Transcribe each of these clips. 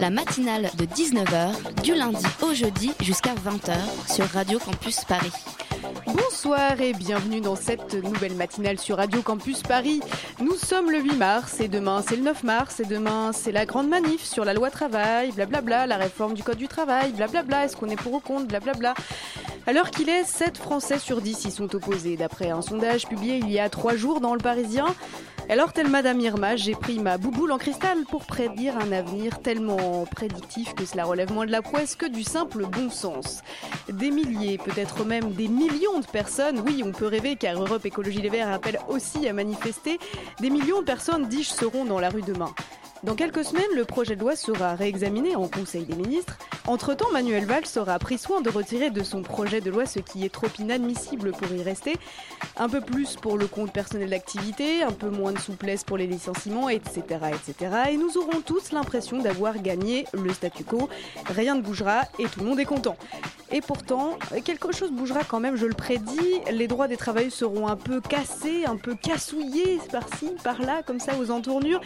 La matinale de 19h, du lundi au jeudi jusqu'à 20h sur Radio Campus Paris. Bonsoir et bienvenue dans cette nouvelle matinale sur Radio Campus Paris. Nous sommes le 8 mars et demain c'est le 9 mars et demain c'est la grande manif sur la loi travail, blablabla, la réforme du code du travail, blablabla, est-ce qu'on est pour ou contre, blablabla. Alors qu'il est, 7 Français sur 10 y sont opposés d'après un sondage publié il y a 3 jours dans le Parisien. Alors, telle Madame Irma, j'ai pris ma bouboule en cristal pour prédire un avenir tellement prédictif que cela relève moins de la prouesse que du simple bon sens. Des milliers, peut-être même des millions de personnes, oui, on peut rêver car Europe Écologie Les Verts appelle aussi à manifester, des millions de personnes, dis-je, seront dans la rue demain. Dans quelques semaines, le projet de loi sera réexaminé en Conseil des ministres. Entre-temps, Manuel Valls aura pris soin de retirer de son projet de loi ce qui est trop inadmissible pour y rester. Un peu plus pour le compte personnel d'activité, un peu moins de souplesse pour les licenciements, etc. etc. Et nous aurons tous l'impression d'avoir gagné le statu quo. Rien ne bougera et tout le monde est content. Et pourtant, quelque chose bougera quand même, je le prédis. Les droits des travailleurs seront un peu cassés, un peu cassouillés par-ci, par-là, comme ça, aux entournures.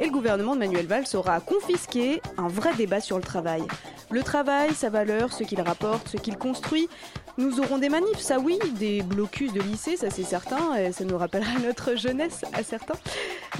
Et le gouvernement Manuel Valls aura confisqué un vrai débat sur le travail. Le travail, sa valeur, ce qu'il rapporte, ce qu'il construit. Nous aurons des manifs, ça oui, des blocus de lycée, ça c'est certain, et ça nous rappellera notre jeunesse à certains.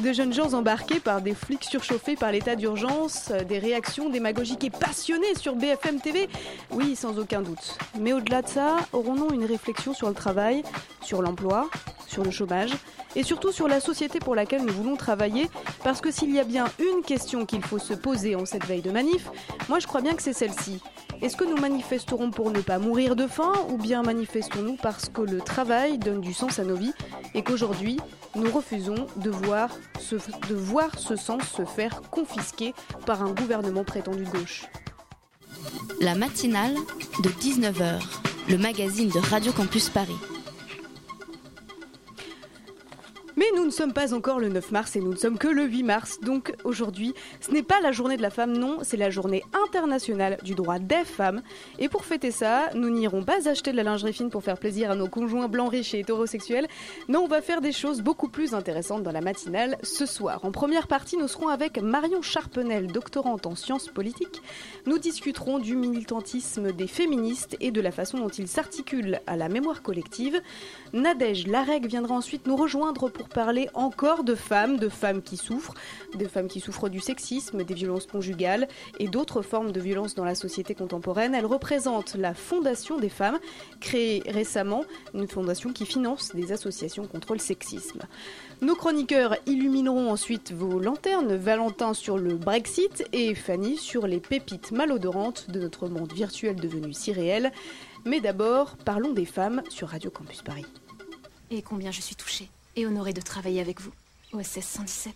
De jeunes gens embarqués par des flics surchauffés par l'état d'urgence, euh, des réactions démagogiques et passionnées sur BFM TV, oui, sans aucun doute. Mais au-delà de ça, aurons-nous une réflexion sur le travail, sur l'emploi, sur le chômage, et surtout sur la société pour laquelle nous voulons travailler, parce que s'il y a bien une question qu'il faut se poser en cette veille de manif, moi je crois bien que c'est celle-ci. Est-ce que nous manifesterons pour ne pas mourir de faim ou bien manifestons-nous parce que le travail donne du sens à nos vies et qu'aujourd'hui nous refusons de voir, ce, sens se faire confisquer par un gouvernement prétendu gauche? La matinale de 19h, le magazine de Radio Campus Paris. Mais nous ne sommes pas encore le 9 mars et nous ne sommes que le 8 mars. Donc aujourd'hui, ce n'est pas la journée de la femme, non, c'est la journée internationale du droit des femmes. Et pour fêter ça, nous n'irons pas acheter de la lingerie fine pour faire plaisir à nos conjoints blancs riches et hétérosexuels. Non, on va faire des choses beaucoup plus intéressantes dans la matinale ce soir. En première partie, nous serons avec Marion Charpenel, doctorante en sciences politiques. Nous discuterons du militantisme des féministes et de la façon dont il s'articule à la mémoire collective. Nadège Lareg viendra ensuite nous rejoindre pour parler encore de femmes, de femmes qui souffrent, de femmes qui souffrent du sexisme, des violences conjugales et d'autres formes de violences dans la société contemporaine. Elle représente la Fondation des femmes, créée récemment, une fondation qui finance des associations contre le sexisme. Nos chroniqueurs illumineront ensuite vos lanternes, Valentin sur le Brexit et Fanny sur les pépites malodorantes de notre monde virtuel devenu si réel. Mais d'abord, parlons des femmes sur Radio Campus Paris. Et combien je suis touchée et honorée de travailler avec vous. OSS 117.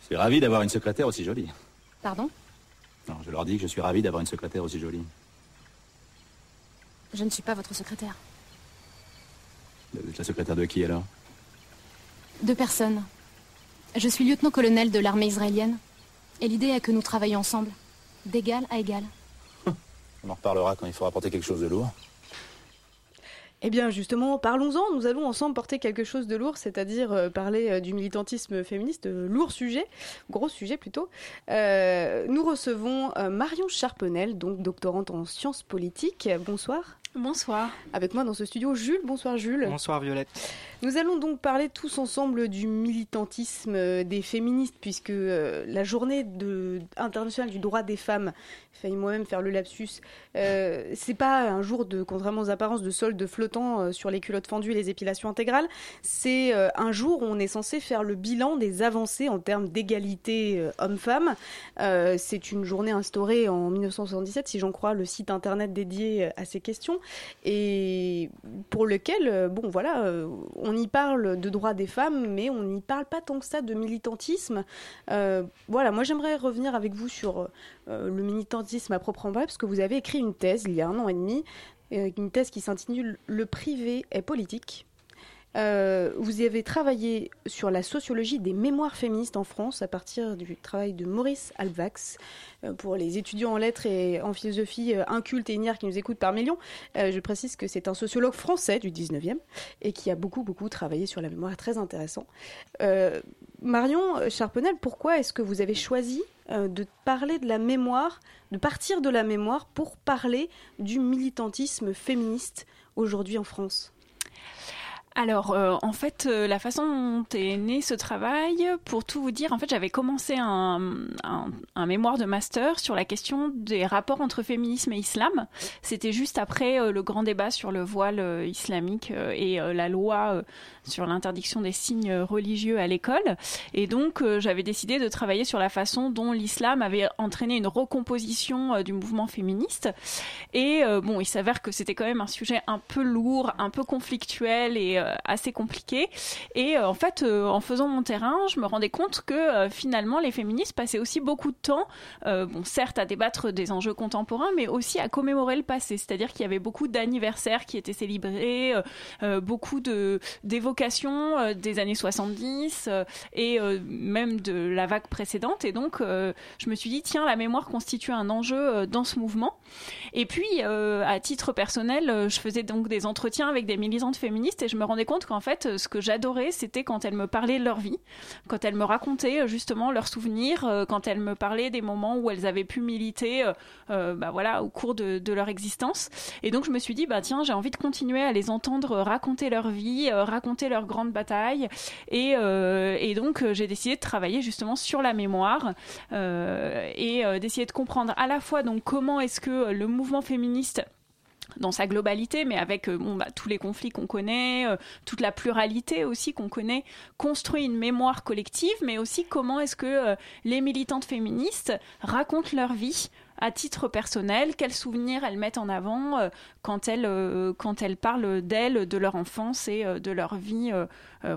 Je suis ravi d'avoir une secrétaire aussi jolie. Pardon? Non, je leur dis que je suis ravi d'avoir une secrétaire aussi jolie. Je ne suis pas votre secrétaire. Vous êtes la secrétaire de qui alors? Deux personnes. Je suis lieutenant-colonel de l'armée israélienne. Et l'idée est que nous travaillions ensemble. D'égal à égal. On en reparlera quand il faudra porter quelque chose de lourd. Eh bien justement, parlons-en, nous allons ensemble porter quelque chose de lourd, c'est-à-dire euh, parler euh, du militantisme féministe, euh, lourd sujet, gros sujet plutôt. Euh, nous recevons Marion Charpenel, donc doctorante en sciences politiques. Bonsoir. Bonsoir. Avec moi dans ce studio, Jules. Bonsoir Jules. Bonsoir Violette. Nous allons donc parler tous ensemble du militantisme euh, des féministes, puisque euh, la journée internationale du droit des femmes, failli moi-même faire le lapsus, euh, c'est pas un jour de, contrairement aux apparences, de solde flottant sur les culottes fendues et les épilations intégrales, c'est un jour où on est censé faire le bilan des avancées en termes d'égalité homme-femme. C'est une journée instaurée en 1977, si j'en crois le site internet dédié à ces questions, et pour lequel, bon voilà, on on y parle de droits des femmes, mais on n'y parle pas tant que ça de militantisme. voilà, moi j'aimerais revenir avec vous sur le militantisme à proprement parler, parce que vous avez écrit une thèse il y a un an et demi, une thèse qui s'intitule Le privé est politique. Euh, vous avez travaillé sur la sociologie des mémoires féministes en France à partir du travail de Maurice Alvax. Euh, pour les étudiants en lettres et en philosophie euh, incultes et ignares qui nous écoutent par millions, je précise que c'est un sociologue français du 19e et qui a beaucoup, beaucoup travaillé sur la mémoire. Très intéressant. Marion Charpenel, pourquoi est-ce que vous avez choisi de parler de la mémoire, de partir de la mémoire pour parler du militantisme féministe aujourd'hui en France? Alors, euh, en fait, euh, la façon dont est né ce travail, pour tout vous dire, en fait, j'avais commencé un, un, mémoire de master sur la question des rapports entre féminisme et islam. C'était juste après euh, le grand débat sur le voile islamique et la loi sur l'interdiction des signes religieux à l'école. Et donc, j'avais décidé de travailler sur la façon dont l'islam avait entraîné une recomposition du mouvement féministe. Et bon, il s'avère que c'était quand même un sujet un peu lourd, un peu conflictuel et euh, assez compliqué. Et euh, en fait, euh, en faisant mon terrain, je me rendais compte que finalement, les féministes passaient aussi beaucoup de temps, bon, certes, à débattre des enjeux contemporains, mais aussi à commémorer le passé. C'est-à-dire qu'il y avait beaucoup d'anniversaires qui étaient célébrés, beaucoup d'évocations des années 70 et même de la vague précédente. Et donc, je me suis dit, tiens, la mémoire constitue un enjeu dans ce mouvement. Et puis, à titre personnel, je faisais donc des entretiens avec des militantes féministes et je me rendais compte qu'en fait, euh, ce que j'adorais, c'était quand elles me parlaient de leur vie, quand elles me racontaient euh, justement leurs souvenirs, euh, quand elles me parlaient des moments où elles avaient pu militer, bah voilà, au cours de, leur existence. Et donc je me suis dit, bah tiens, j'ai envie de continuer à les entendre raconter leur vie, raconter leurs grandes batailles, et, et donc j'ai décidé de travailler justement sur la mémoire et d'essayer de comprendre à la fois donc comment est-ce que le mouvement féministe dans sa globalité, mais avec euh, bon, bah, tous les conflits qu'on connaît, euh, toute la pluralité aussi qu'on connaît, construit une mémoire collective, mais aussi comment est-ce que euh, les militantes féministes racontent leur vie à titre personnel, quels souvenirs elles mettent en avant euh, quand, elles, euh, quand elles parlent d'elles, de leur enfance et euh, de leur vie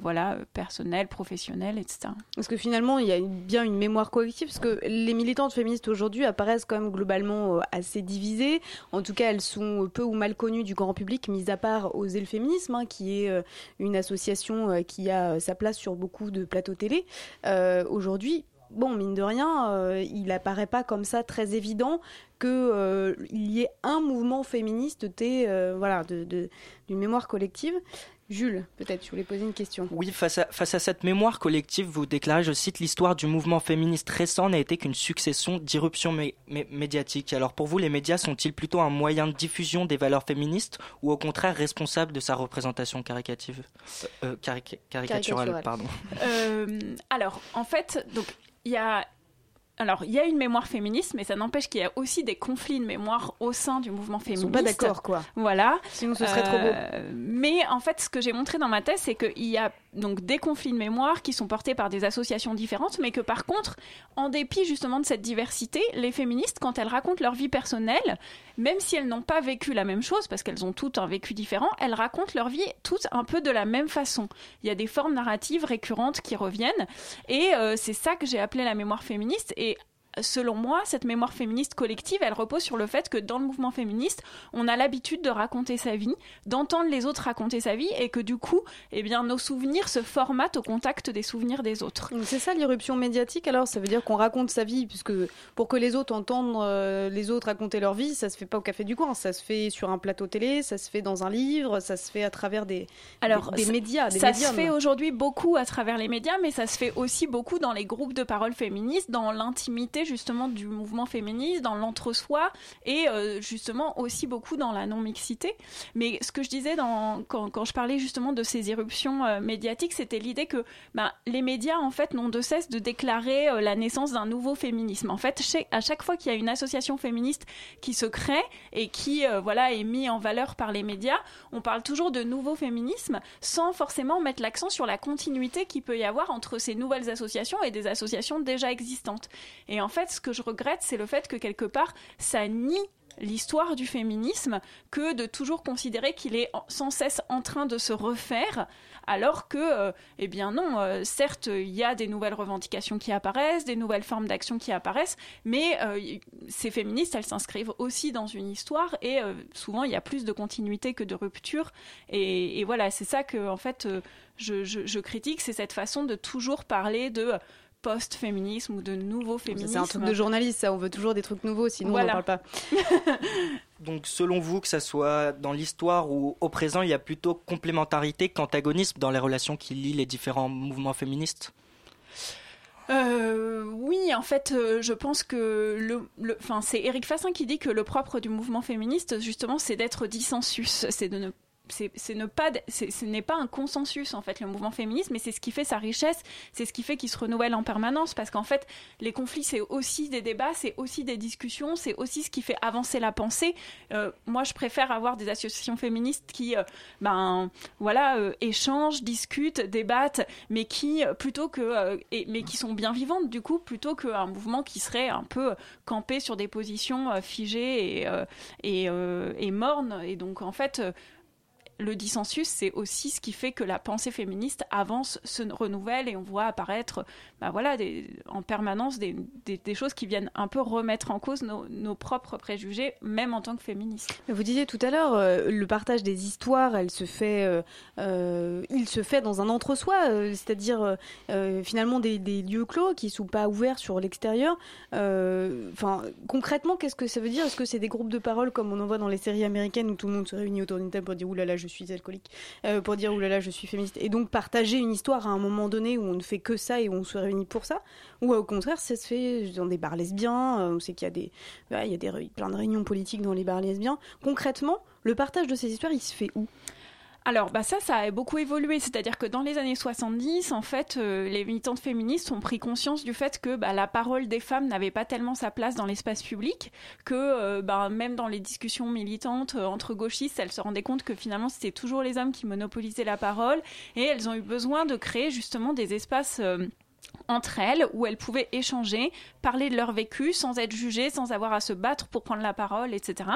voilà, personnelle, professionnelle, etc. Parce que finalement, il y a bien une mémoire collective, parce que les militantes féministes aujourd'hui apparaissent quand même globalement assez divisées. En tout cas, elles sont peu ou mal connues du grand public, mis à part Oser le féminisme, hein, qui est une association qui a sa place sur beaucoup de plateaux télé. aujourd'hui, bon, mine de rien, euh, il apparaît pas comme ça très évident qu'il euh, y ait un mouvement féministe euh, voilà, d'une mémoire collective. Jules, peut-être, je voulais poser une question. Oui, face à, face à cette mémoire collective, vous déclarez, je cite, l'histoire du mouvement féministe récent n'a été qu'une succession d'irruptions médiatiques. Alors pour vous, les médias sont-ils plutôt un moyen de diffusion des valeurs féministes ou au contraire responsables de sa représentation caricative, caricaturale, pardon. alors, en fait, donc il y a alors, il y a une mémoire féministe, mais ça n'empêche qu'il y a aussi des conflits de mémoire au sein du mouvement féministe. Ils sont pas d'accord, quoi. Voilà. Sinon, ce serait trop beau. Euh, mais en fait, ce que j'ai montré dans ma thèse, c'est qu'il y a donc des conflits de mémoire qui sont portés par des associations différentes, mais que par contre, en dépit justement de cette diversité, les féministes, quand elles racontent leur vie personnelle, même si elles n'ont pas vécu la même chose, parce qu'elles ont toutes un vécu différent, elles racontent leur vie toutes un peu de la même façon. Il y a des formes narratives récurrentes qui reviennent, et euh, c'est ça que j'ai appelé la mémoire féministe. Et selon moi, cette mémoire féministe collective, elle repose sur le fait que dans le mouvement féministe, on a l'habitude de raconter sa vie, d'entendre les autres raconter sa vie, et que du coup, eh bien, nos souvenirs se formatent au contact des souvenirs des autres. C'est ça l'irruption médiatique alors Ça veut dire qu'on raconte sa vie, puisque pour que les autres entendent euh, les autres raconter leur vie, ça se fait pas au café du coin, ça se fait sur un plateau télé, ça se fait dans un livre, ça se fait à travers des, alors, des, médias. ça se fait aujourd'hui beaucoup à travers les médias, mais ça se fait aussi beaucoup dans les groupes de parole féministes, dans l'intimité justement du mouvement féministe, dans l'entre-soi et euh, justement aussi beaucoup dans la non-mixité. Mais ce que je disais quand, je parlais justement de ces irruptions euh, médiatiques, c'était l'idée que ben, les médias en fait n'ont de cesse de déclarer euh, la naissance d'un nouveau féminisme. En fait, à chaque fois qu'il y a une association féministe qui se crée et qui voilà est mis en valeur par les médias, on parle toujours de nouveau féminisme sans forcément mettre l'accent sur la continuité qu'il peut y avoir entre ces nouvelles associations et des associations déjà existantes. Et en fait, ce que je regrette, c'est le fait que quelque part, ça nie l'histoire du féminisme que de toujours considérer qu'il est sans cesse en train de se refaire alors que, euh, eh bien non, euh, certes, il y a des nouvelles revendications qui apparaissent, des nouvelles formes d'action qui apparaissent, mais euh, ces féministes, elles s'inscrivent aussi dans une histoire et souvent il y a plus de continuité que de rupture. Et, voilà, c'est ça que, en fait, je critique, c'est cette façon de toujours parler de post-féminisme ou de nouveau féminisme. C'est un truc de journaliste, ça. On veut toujours des trucs nouveaux, sinon on n'en parle pas. Donc, selon vous, que ça soit dans l'histoire ou au présent, il y a plutôt complémentarité qu'antagonisme dans les relations qui lient les différents mouvements féministes? Euh, oui, en fait, euh, je pense que le, le c'est Eric Fassin qui dit que le propre du mouvement féministe, justement, c'est d'être dissensus, c'est de ne c'est ne pas ce n'est pas un consensus en fait le mouvement féministe mais c'est ce qui fait sa richesse c'est ce qui fait qu'il se renouvelle en permanence parce qu'en fait les conflits c'est aussi des débats c'est aussi des discussions c'est aussi ce qui fait avancer la pensée. Euh, moi je préfère avoir des associations féministes qui euh, ben voilà euh, échangent discutent débattent mais qui plutôt que mais qui sont bien vivantes du coup plutôt qu'un mouvement qui serait un peu campé sur des positions figées et et, et mornes. Et donc en fait le dissensus, c'est aussi ce qui fait que la pensée féministe avance, se renouvelle et on voit apparaître bah voilà, en permanence des, choses qui viennent un peu remettre en cause nos, propres préjugés, même en tant que féministes. Vous disiez tout à l'heure, euh, le partage des histoires, elle se fait, euh, euh, il se fait dans un entre-soi, c'est-à-dire finalement des, lieux clos qui ne sont pas ouverts sur l'extérieur. Enfin, concrètement, qu'est-ce que ça veut dire? Est-ce que c'est des groupes de parole comme on en voit dans les séries américaines où tout le monde se réunit autour d'une table pour dire oulala, je suis alcoolique, pour dire oulala, je suis féministe, et donc partager une histoire à un moment donné où on ne fait que ça et où on se réunis pour ça Ou au contraire, ça se fait dans des bars lesbiens euh, On sait qu'il y a, des, il y a des, plein de réunions politiques dans les bars lesbiens. Concrètement, le partage de ces histoires, il se fait où? Alors, bah ça, ça a beaucoup évolué. C'est-à-dire que dans les années 70, en fait, euh, les militantes féministes ont pris conscience du fait que bah, la parole des femmes n'avait pas tellement sa place dans l'espace public, que euh, bah, même dans les discussions militantes entre gauchistes, elles se rendaient compte que finalement, c'était toujours les hommes qui monopolisaient la parole, et elles ont eu besoin de créer justement des espaces entre elles où elles pouvaient échanger, parler de leur vécu sans être jugées, sans avoir à se battre pour prendre la parole, etc.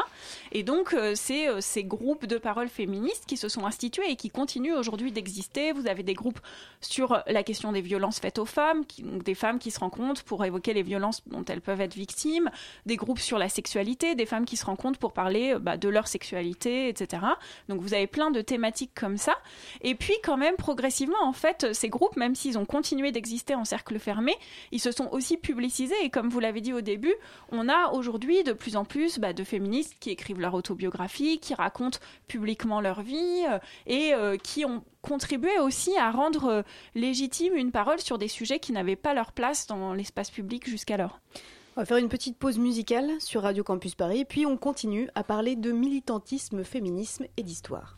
Et donc, euh, c'est euh, ces groupes de parole féministes qui se sont institués et qui continuent aujourd'hui d'exister. Vous avez des groupes sur la question des violences faites aux femmes, des femmes qui se rencontrent pour évoquer les violences dont elles peuvent être victimes, des groupes sur la sexualité, des femmes qui se rencontrent pour parler euh, bah, de leur sexualité, etc. Donc, vous avez plein de thématiques comme ça. Et puis, quand même, progressivement, en fait, ces groupes, même s'ils ont continué d'exister en fermé, ils se sont aussi publicisés. Et comme vous l'avez dit au début, on a aujourd'hui de plus en plus bah, de féministes qui écrivent leur autobiographie, qui racontent publiquement leur vie euh, et euh, qui ont contribué aussi à rendre euh, légitime une parole sur des sujets qui n'avaient pas leur place dans l'espace public jusqu'alors. On va faire une petite pause musicale sur Radio Campus Paris, puis on continue à parler de militantisme, féminisme et d'histoire.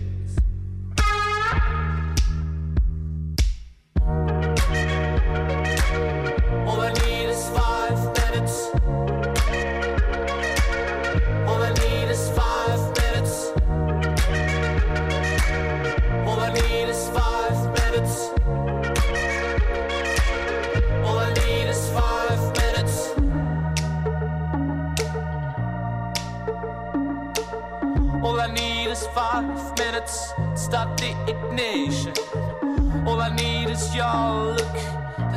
Start the ignition. All I need is your look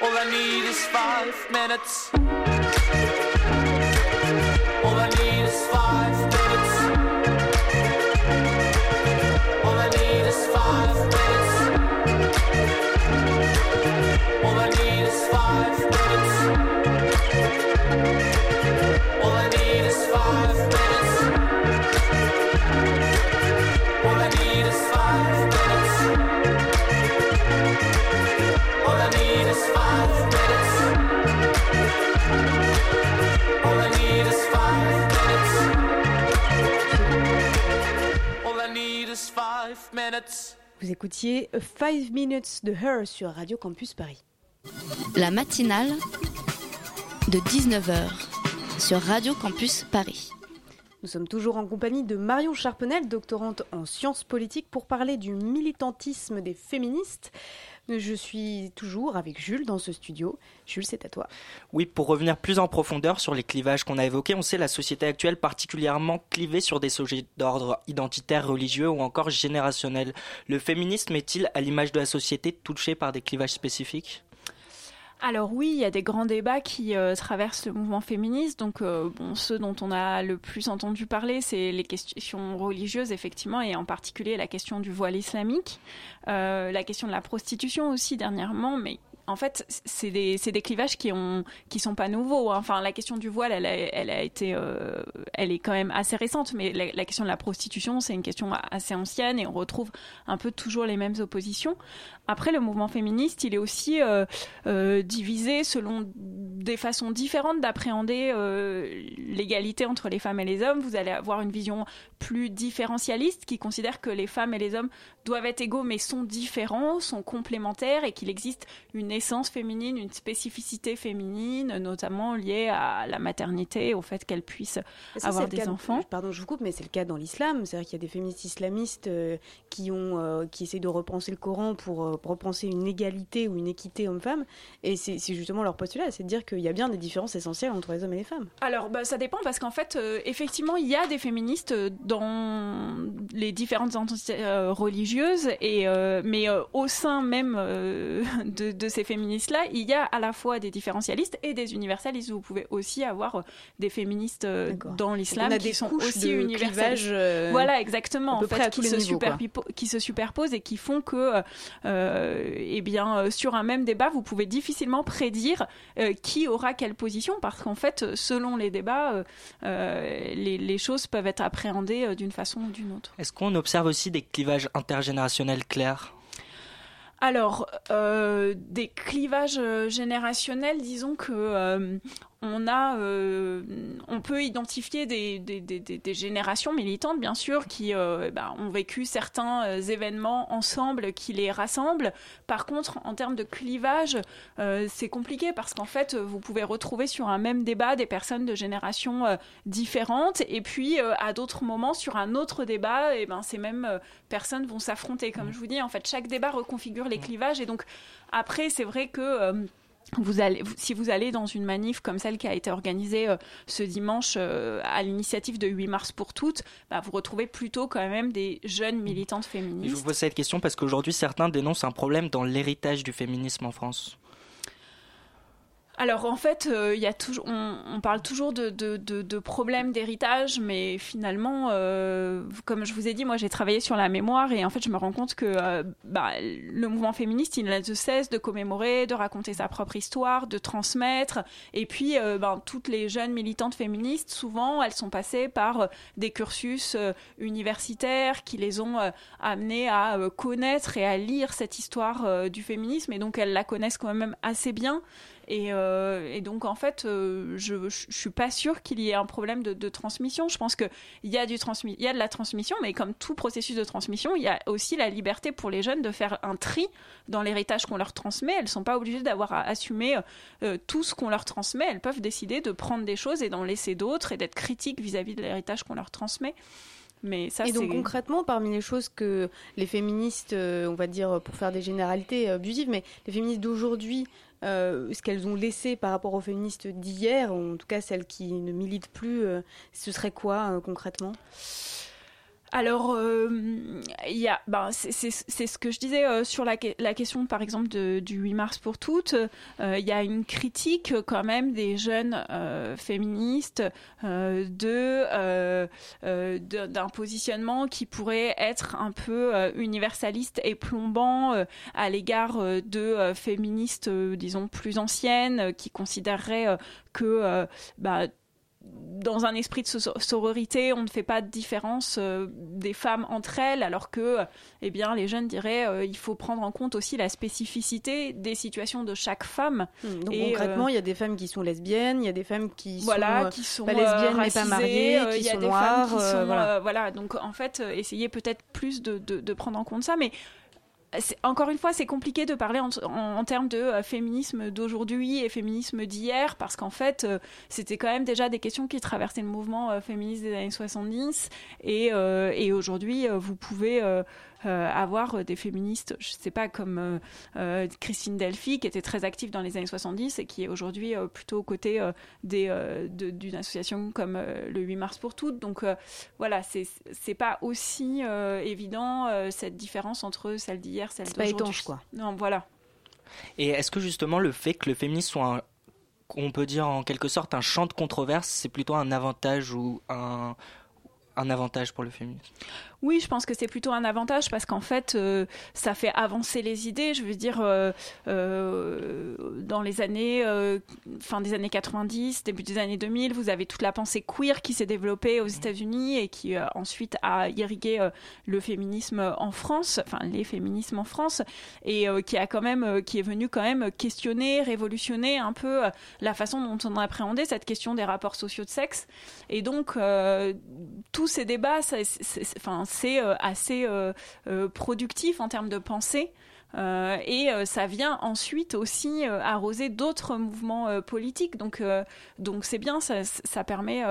All I need is five minutes. Minutes. Vous écoutiez 5 Minutes de Her sur Radio Campus Paris. La matinale de 19h sur Radio Campus Paris. Nous sommes toujours en compagnie de Marion Charpenel, doctorante en sciences politiques, pour parler du militantisme des féministes. Je suis toujours avec Jules dans ce studio. Jules, c'est à toi. Oui, pour revenir plus en profondeur sur les clivages qu'on a évoqués, on sait la société actuelle particulièrement clivée sur des sujets d'ordre identitaire, religieux ou encore générationnel. Le féminisme est-il, à l'image de la société, touché par des clivages spécifiques? Alors oui, il y a des grands débats qui euh, traversent le mouvement féministe. Donc, euh, ceux dont on a le plus entendu parler, c'est les questions religieuses, effectivement, et en particulier la question du voile islamique, euh, la question de la prostitution aussi dernièrement, mais en fait, c'est des, des, clivages qui ont qui sont pas nouveaux. Hein. Enfin, la question du voile, elle a, été, euh, elle est quand même assez récente, mais la question de la prostitution, c'est une question assez ancienne et on retrouve un peu toujours les mêmes oppositions. Après, le mouvement féministe, il est aussi euh, euh, divisé selon des façons différentes d'appréhender euh, l'égalité entre les femmes et les hommes. Vous allez avoir une vision plus différentialiste qui considère que les femmes et les hommes doivent être égaux mais sont différents, sont complémentaires et qu'il existe une essence féminine, une spécificité féminine, notamment liée à la maternité, au fait qu'elle puisse Ça, avoir des enfants. Pardon, je vous coupe, mais c'est le cas dans l'islam. C'est-à-dire qu'il y a des féministes islamistes qui ont, qui essayent de repenser le Coran pour repenser une égalité ou une équité homme-femme. Et c'est justement leur postulat, c'est de dire qu'il y a bien des différences essentielles entre les hommes et les femmes. Alors, bah, ça dépend parce qu'en fait, euh, effectivement, il y a des féministes euh, dans les différentes entités euh, religieuses, et, euh, mais au sein même de, de ces féministes-là, il y a à la fois des différentialistes et des universalistes. Vous pouvez aussi avoir des féministes dans l'islam qui des sont aussi universalistes. voilà, exactement. en fait, qui se niveaux, qui se superposent et qui font que, eh bien, euh, sur un même débat, vous pouvez difficilement prédire euh, qui aura quelle position, parce qu'en fait, selon les débats, euh, euh, les, les choses peuvent être appréhendées euh, d'une façon ou d'une autre. Est-ce qu'on observe aussi des clivages intergénérationnels clairs? Alors, euh, des clivages euh, générationnels, disons que euh, on a, euh, on peut identifier des, des, des, des- des générations militantes, bien sûr, qui euh, eh ben, ont vécu certains euh, événements ensemble qui les rassemblent. Par contre, en termes de clivage, c'est compliqué parce qu'en fait, vous pouvez retrouver sur un même débat des personnes de générations différentes, et puis à d'autres moments, sur un autre débat, et ben, ces mêmes personnes vont s'affronter. Comme je vous dis, en fait, chaque débat reconfigure les clivages, et donc après, c'est vrai que vous allez, vous- si vous allez dans une manif comme celle qui a été organisée euh, ce dimanche euh, à l'initiative de 8 mars pour toutes, bah, vous retrouvez plutôt quand même des jeunes militantes Et je féministes. vous pose cette question parce qu'aujourd'hui, certains dénoncent un problème dans l'héritage du féminisme en France. Alors en fait, euh, y a toujours, on, parle toujours de, problèmes d'héritage, mais finalement, euh, comme je vous ai dit, moi j'ai travaillé sur la mémoire et en fait je me rends compte que euh, bah, le mouvement féministe, il ne cesse de commémorer, de raconter sa propre histoire, de transmettre. Et puis, ben, toutes les jeunes militantes féministes, souvent, elles sont passées par des cursus universitaires qui les ont amenées à connaître et à lire cette histoire du féminisme, et donc elles la connaissent quand même assez bien. Et, euh, et donc, en fait, euh, je, je suis pas sûre qu'il y ait un problème de, de transmission. Je pense qu'il y, a du transmi il y a de la transmission, mais comme tout processus de transmission, il y a aussi la liberté pour les jeunes de faire un tri dans l'héritage qu'on leur transmet. Elles sont pas obligées d'avoir à assumer euh, tout ce qu'on leur transmet. Elles peuvent décider de prendre des choses et d'en laisser d'autres et d'être critiques vis-à-vis de l'héritage qu'on leur transmet. Mais ça, Et donc concrètement, parmi les choses que les féministes, on va dire pour faire des généralités abusives, mais les féministes d'aujourd'hui, euh, ce qu'elles ont laissé par rapport aux féministes d'hier, en tout cas celles qui ne militent plus, euh, ce serait quoi euh, concrètement? Alors, euh, y a, ben, c'est ce que je disais euh, sur la, la question, par exemple, de- du 8 mars pour toutes. Euh, Il y a une critique quand même des jeunes euh, féministes de d'un positionnement qui pourrait être un peu universaliste et plombant à l'égard de féministes, disons, plus anciennes, qui considéreraient que bah, dans un esprit de so- sororité, on ne fait pas de différence euh, des femmes entre elles, alors que, eh bien, les jeunes diraient, euh, il faut prendre en compte aussi la spécificité des situations de chaque femme. Hmm, Donc Et, concrètement, euh, il y a des femmes qui sont lesbiennes, il y a des femmes qui voilà, sont, euh, qui sont pas lesbiennes mais pas mariées, qui il y a sont des noires, femmes qui sont, voilà. voilà. Donc en fait, essayez peut-être plus de, de, de prendre en compte ça, mais encore une fois, c'est compliqué de parler en, termes de euh, féminisme d'aujourd'hui et féminisme d'hier, parce qu'en fait, euh, c'était quand même déjà des questions qui traversaient le mouvement euh, féministe des années 70, et, aujourd'hui, vous pouvez avoir euh, des féministes, je sais pas, comme euh, euh, Christine Delphi, qui était très active dans les années 70 et qui est aujourd'hui euh, plutôt aux côtés euh, des, euh, de- d'une association comme euh, le 8 mars pour toutes. Donc euh, voilà, c'est, c'est pas aussi euh, évident euh, cette différence entre celle d'hier, celle C'est pas d'aujourd'hui. étanche, quoi. Non, voilà. Et est-ce que justement le fait que le féminisme soit, un- on peut dire en quelque sorte, un champ de controverse, c'est plutôt un avantage ou un, un avantage pour le féminisme? Oui, je pense que c'est plutôt un avantage parce qu'en fait, euh, ça fait avancer les idées. Je veux dire, euh, euh, dans les années, fin des années 90, début des années 2000, vous avez toute la pensée queer qui s'est développée aux États-Unis et qui ensuite a irrigué le féminisme en France, enfin les féminismes en France, et qui a quand même, qui est venu quand même questionner, révolutionner un peu la façon dont on appréhendait cette question des rapports sociaux de sexe. Et donc, tous ces débats, ça- c'est- c'est enfin, c'est, euh, assez euh, euh, productif en termes de pensée. Euh, et euh, ça vient ensuite aussi euh, arroser d'autres mouvements politiques. Donc, donc c'est bien, ça, ça permet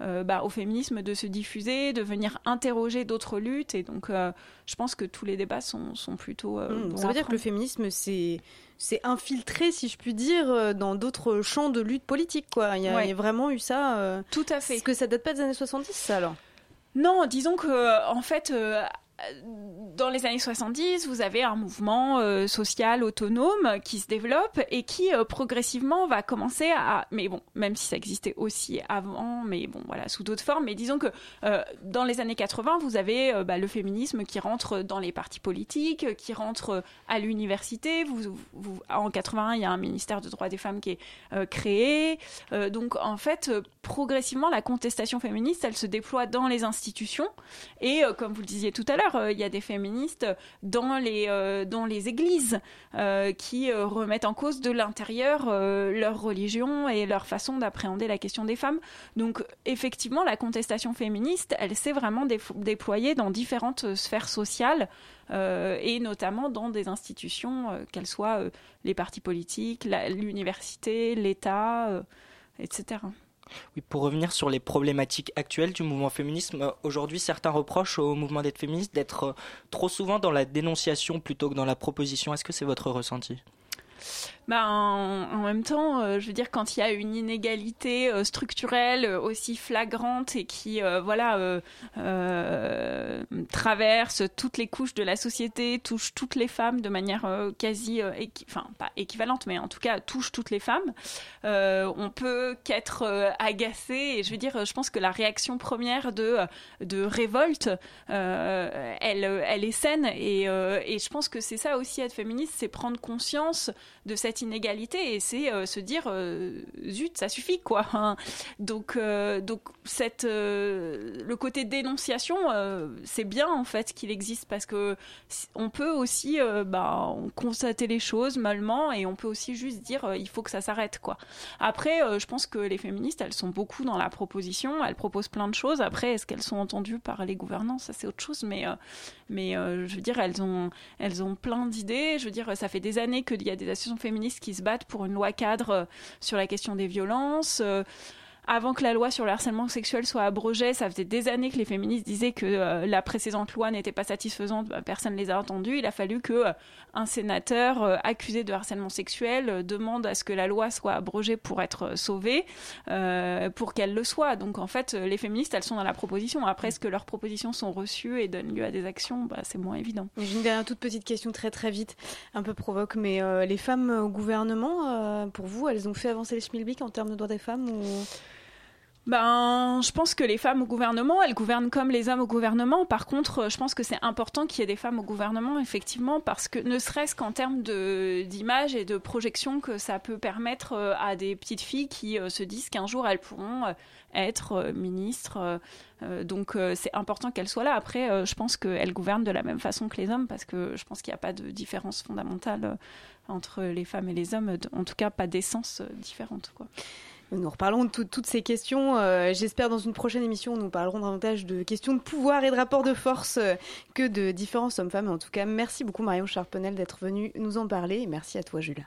bah, au féminisme de se diffuser, de venir interroger d'autres luttes. Et donc, je pense que tous les débats sont, sont plutôt. bons ça veut dire que le féminisme c'est c'est infiltré, si je puis dire, dans d'autres champs de lutte politique, quoi. Il y a, Ouais. il y a vraiment eu ça. Tout à fait. Est-ce que ça date pas des années 70, ça alors? Non, disons que en fait, euh, dans les années 70, vous avez un mouvement euh, social autonome qui se développe et qui euh, progressivement va commencer à. Mais bon, même si ça existait aussi avant, mais bon, voilà, sous d'autres formes. Mais disons que euh, dans les années 80, vous avez bah, le féminisme qui rentre dans les partis politiques, qui rentre à l'université. Vous, vous- en 81, il y a un ministère de droits des femmes qui est créé. Donc en fait, progressivement, la contestation féministe, elle se déploie dans les institutions. Et comme vous le disiez tout à l'heure, euh, il y a des féministes dans les, euh, dans les églises euh, qui remettent en cause de l'intérieur leur religion et leur façon d'appréhender la question des femmes. Donc effectivement, la contestation féministe, elle s'est vraiment déployée dans différentes sphères sociales et notamment dans des institutions, qu'elles soient les partis politiques, l'université, l'État, etc. Oui, pour revenir sur les problématiques actuelles du mouvement féminisme, aujourd'hui certains reprochent au mouvement d'être féministe d'être euh, trop souvent dans la dénonciation plutôt que dans la proposition. Est-ce que c'est votre ressenti? Bah, en, même temps, euh, je veux dire, quand il y a une inégalité euh, structurelle euh, aussi flagrante et qui, voilà, traverse toutes les couches de la société, touche toutes les femmes de manière quasi, enfin pas équivalente, mais en tout cas touche toutes les femmes, on peut qu'être agacé. Et je veux dire, je pense que la réaction première de de révolte, elle, elle est saine et, et je pense que c'est ça aussi être féministe, c'est prendre conscience de cette cette inégalité et c'est se dire zut, ça suffit quoi. Donc, donc cette, le côté dénonciation, c'est bien en fait qu'il existe parce que on peut aussi bah, constater les choses malement et on peut aussi juste dire il faut que ça s'arrête quoi. Après, je pense que les féministes, elles sont beaucoup dans la proposition, elles proposent plein de choses. Après, est-ce qu'elles sont entendues par les gouvernants? Ça, c'est autre chose. Mais, euh, mais euh, je veux dire, elles ont, elles ont plein d'idées. Je veux dire, ça fait des années qu'il y a des associations féministes qui se battent pour une loi cadre euh, sur la question des violences avant que la loi sur le harcèlement sexuel soit abrogée, ça faisait des années que les féministes disaient que euh, la précédente loi n'était pas satisfaisante, bah, personne ne les a entendus. Il a fallu que euh, un sénateur euh, accusé de harcèlement sexuel demande à ce que la loi soit abrogée pour être sauvée, pour qu'elle le soit. Donc en fait, les féministes, elles sont dans la proposition. Après, est-ce que leurs propositions sont reçues et donnent lieu à des actions? Bah, C'est moins évident. J'ai une dernière toute petite question très très vite, un peu provoque, mais les femmes au gouvernement, pour vous, elles ont fait avancer les schmilblick en termes de droits des femmes ou... Ben, je pense que les femmes au gouvernement, elles gouvernent comme les hommes au gouvernement. Par contre, je pense que c'est important qu'il y ait des femmes au gouvernement, effectivement, parce que ne serait-ce qu'en termes d'image et de projection que ça peut permettre euh, à des petites filles qui euh, se disent qu'un jour elles pourront euh, être ministres. Donc c'est important qu'elles soient là. Après, je pense qu'elles gouvernent de la même façon que les hommes, parce que je pense qu'il n'y a pas de différence fondamentale entre les femmes et les hommes, en tout cas pas d'essence différente. Quoi. Nous reparlons de toutes ces questions. Euh, j'espère dans une prochaine émission, nous parlerons davantage de questions de pouvoir et de rapports de force euh, que de différences hommes-femmes. En tout cas, merci beaucoup Marion Charpenel d'être venue nous en parler. Et merci à toi Jules.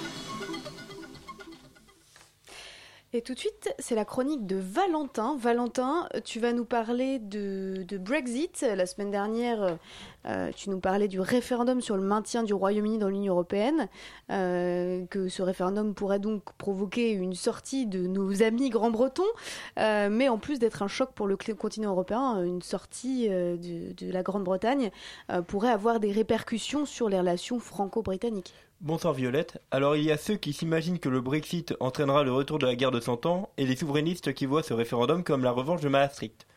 Et tout de suite, c'est la chronique de Valentin. Valentin, tu vas nous parler de, Brexit. La semaine dernière, euh, tu nous parlais du référendum sur le maintien du Royaume-Uni dans l'Union européenne, euh, que ce référendum pourrait donc provoquer une sortie de nos amis grands-bretons, euh, mais en plus d'être un choc pour le continent européen, une sortie de, la Grande-Bretagne pourrait avoir des répercussions sur les relations franco-britanniques. Bonsoir Violette. Alors il y a ceux qui s'imaginent que le Brexit entraînera le retour de la guerre de 100 ans et les souverainistes qui voient ce référendum comme la revanche de Maastricht.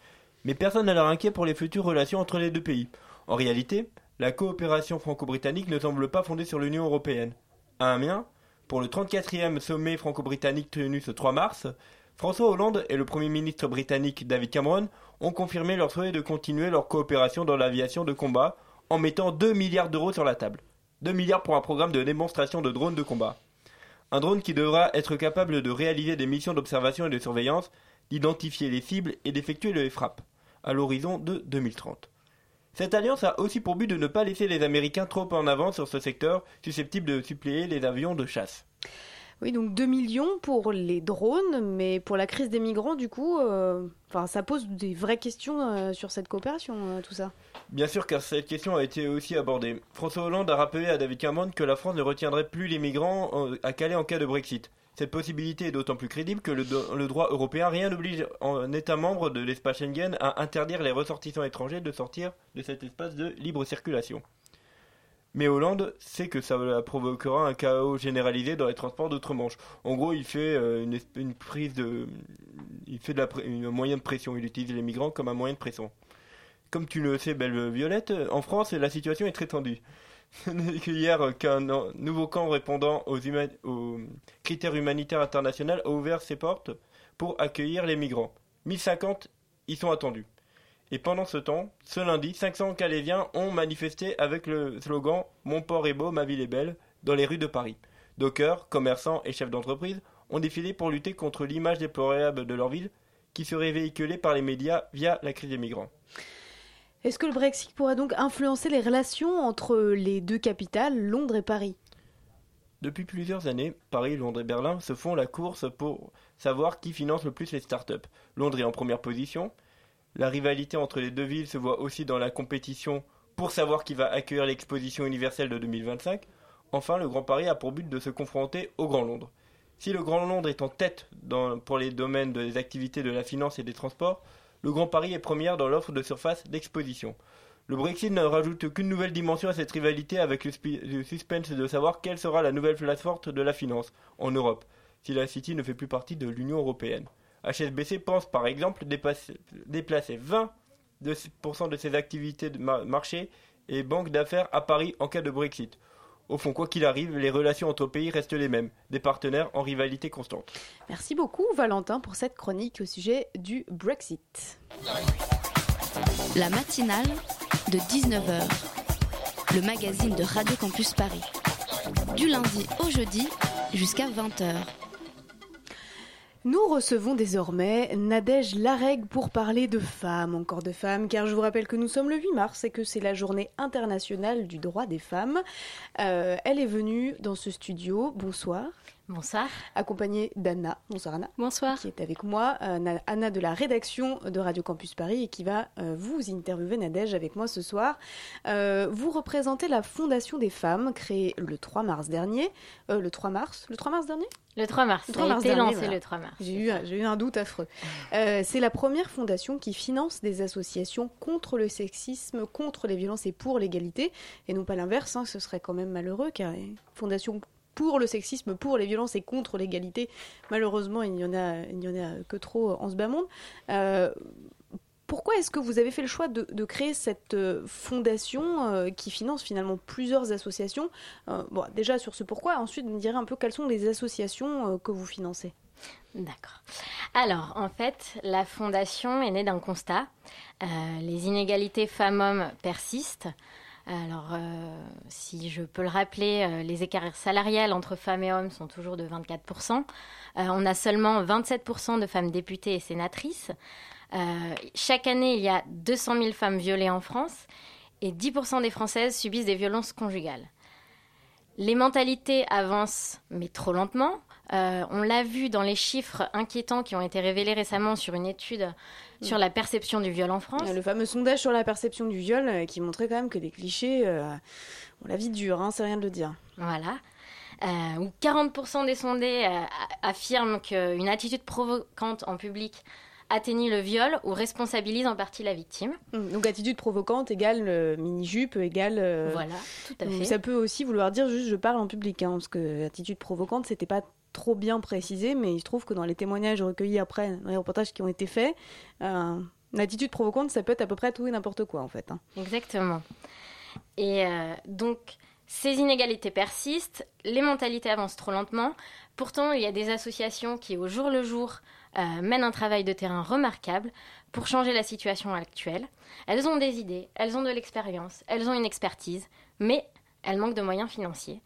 Mais personne n'a l'air inquiet pour les futures relations entre les deux pays. En réalité, la coopération franco-britannique ne semble pas fondée sur l'Union européenne. À Amiens, pour le 34e sommet franco-britannique tenu ce 3 mars, François Hollande et le Premier ministre britannique David Cameron ont confirmé leur souhait de continuer leur coopération dans l'aviation de combat en mettant 2 milliards d'euros sur la table. 2 milliards pour un programme de démonstration de drones de combat. Un drone qui devra être capable de réaliser des missions d'observation et de surveillance, d'identifier les cibles et d'effectuer les frappes, à l'horizon de 2030. Cette alliance a aussi pour but de ne pas laisser les Américains trop en avance sur ce secteur, susceptible de suppléer les avions de chasse. Oui, donc 2 millions pour les drones, mais pour la crise des migrants, du coup, euh, ça pose des vraies questions euh, sur cette coopération, euh, tout ça. Bien sûr, car cette question a été aussi abordée. François Hollande a rappelé à David Cameron que la France ne retiendrait plus les migrants à Calais en cas de Brexit. Cette possibilité est d'autant plus crédible que le, le droit européen rien n'oblige un État membre de l'espace Schengen à interdire les ressortissants étrangers de sortir de cet espace de libre circulation. Mais Hollande sait que ça provoquera un chaos généralisé dans les transports d'outre-Manche. En gros, il fait euh, une, prise de, il fait de la, un moyen de pression. Il utilise les migrants comme un moyen de pression. Comme tu le sais, belle Violette, en France, la situation est très tendue. Hier, qu'un nouveau camp répondant aux, aux, critères humanitaires internationaux a ouvert ses portes pour accueillir les migrants. 1050 y sont attendus. Et pendant ce temps, ce lundi, 500 Calaisiens ont manifesté avec le slogan Mon port est beau, ma ville est belle dans les rues de Paris. Dockers, commerçants et chefs d'entreprise ont défilé pour lutter contre l'image déplorable de leur ville qui serait véhiculée par les médias via la crise des migrants. Est-ce que le Brexit pourrait donc influencer les relations entre les deux capitales, Londres et Paris? Depuis plusieurs années, Paris, Londres et Berlin se font la course pour savoir qui finance le plus les startups. Londres est en première position, la rivalité entre les deux villes se voit aussi dans la compétition pour savoir qui va accueillir l'exposition universelle de 2025. Enfin, le Grand Paris a pour but de se confronter au Grand Londres. Si le Grand Londres est en tête pour les domaines des activités de la finance et des transports, le Grand Paris est première dans l'offre de surface d'exposition. Le Brexit ne rajoute qu'une nouvelle dimension à cette rivalité avec le, suspense de savoir quelle sera la nouvelle place forte de la finance en Europe, si la City ne fait plus partie de l'Union européenne. HSBC pense par exemple déplacer, déplacer 20% de ses activités de marché et banques d'affaires à Paris en cas de Brexit. Au fond, quoi qu'il arrive, les relations entre pays restent les mêmes, des partenaires en rivalité constante. Merci beaucoup Valentin pour cette chronique au sujet du Brexit. La matinale de 19h, le magazine de Radio Campus Paris. Du lundi au jeudi jusqu'à 20h. Nous recevons désormais Nadège Larègue pour parler de femmes, encore de femmes, car je vous rappelle que nous sommes le 8 mars et que c'est la journée internationale du droit des femmes. Euh, elle est venue dans ce studio. Bonsoir. Bonsoir. Accompagnée d'Anna. Bonsoir Anna. Bonsoir. Qui est avec moi. Euh, Anna de la rédaction de Radio Campus Paris et qui va euh, vous interviewer Nadège avec moi ce soir. Euh, vous représentez la Fondation des femmes créée le 3 mars dernier. Euh, le 3 mars? Le 3 mars dernier? Le 3 mars. Le 3 mars dernier, lancé voilà. le 3 mars. J'ai eu, j'ai eu un doute affreux. Euh, c'est la première fondation qui finance des associations contre le sexisme, contre les violences et pour l'égalité. Et non pas l'inverse, hein, ce serait quand même malheureux car une fondation pour le sexisme, pour les violences et contre l'égalité. Malheureusement, il n'y en a, il n'y en a que trop en ce bas monde. Euh, pourquoi est-ce que vous avez fait le choix de, créer cette fondation qui finance finalement plusieurs associations bon, Déjà sur ce pourquoi, ensuite vous me direz un peu quelles sont les associations que vous financez. D'accord. Alors, en fait, la fondation est née d'un constat. les inégalités femmes-hommes persistent. Alors, euh, si je peux le rappeler, euh, les écarts salariales entre femmes et hommes sont toujours de 24%. Euh, on a seulement 27% de femmes députées et sénatrices. chaque année, il y a 200 000 femmes violées en France et 10% des Françaises subissent des violences conjugales. Les mentalités avancent, mais trop lentement. On l'a vu dans les chiffres inquiétants qui ont été révélés récemment sur une étude sur la perception du viol en France. Le fameux sondage sur la perception du viol euh, qui montrait quand même que les clichés euh, ont la vie dure, hein, c'est rien de le dire. Voilà. Euh, où 40% des sondés affirment qu'une attitude provocante en public atténue le viol ou responsabilise en partie la victime. Hum, donc attitude provocante égale mini-jupe égale... voilà, tout à fait. Ça peut aussi vouloir dire juste je parle en public, hein, parce que attitude provocante, c'était pas trop bien précisé, mais il se trouve que dans les témoignages recueillis après, dans les reportages qui ont été faits, euh, une attitude provocante, ça peut être à peu près tout et n'importe quoi en fait. Hein. Exactement. Et euh, donc, ces inégalités persistent, les mentalités avancent trop lentement. Pourtant, il y a des associations qui, au jour le jour, euh, mènent un travail de terrain remarquable pour changer la situation actuelle. Elles ont des idées, elles ont de l'expérience, elles ont une expertise, mais elles manquent de moyens financiers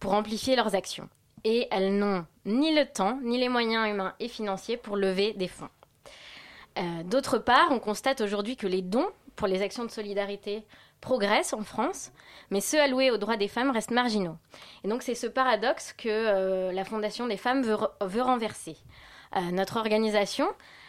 pour amplifier leurs actions et elles n'ont ni le temps, ni les moyens humains et financiers pour lever des fonds. Euh, d'autre part, on constate aujourd'hui que les dons pour les actions de solidarité progressent en France, mais ceux alloués aux droits des femmes restent marginaux. Et donc c'est ce paradoxe que euh, la Fondation des femmes veut, renverser. Euh, notre organisation,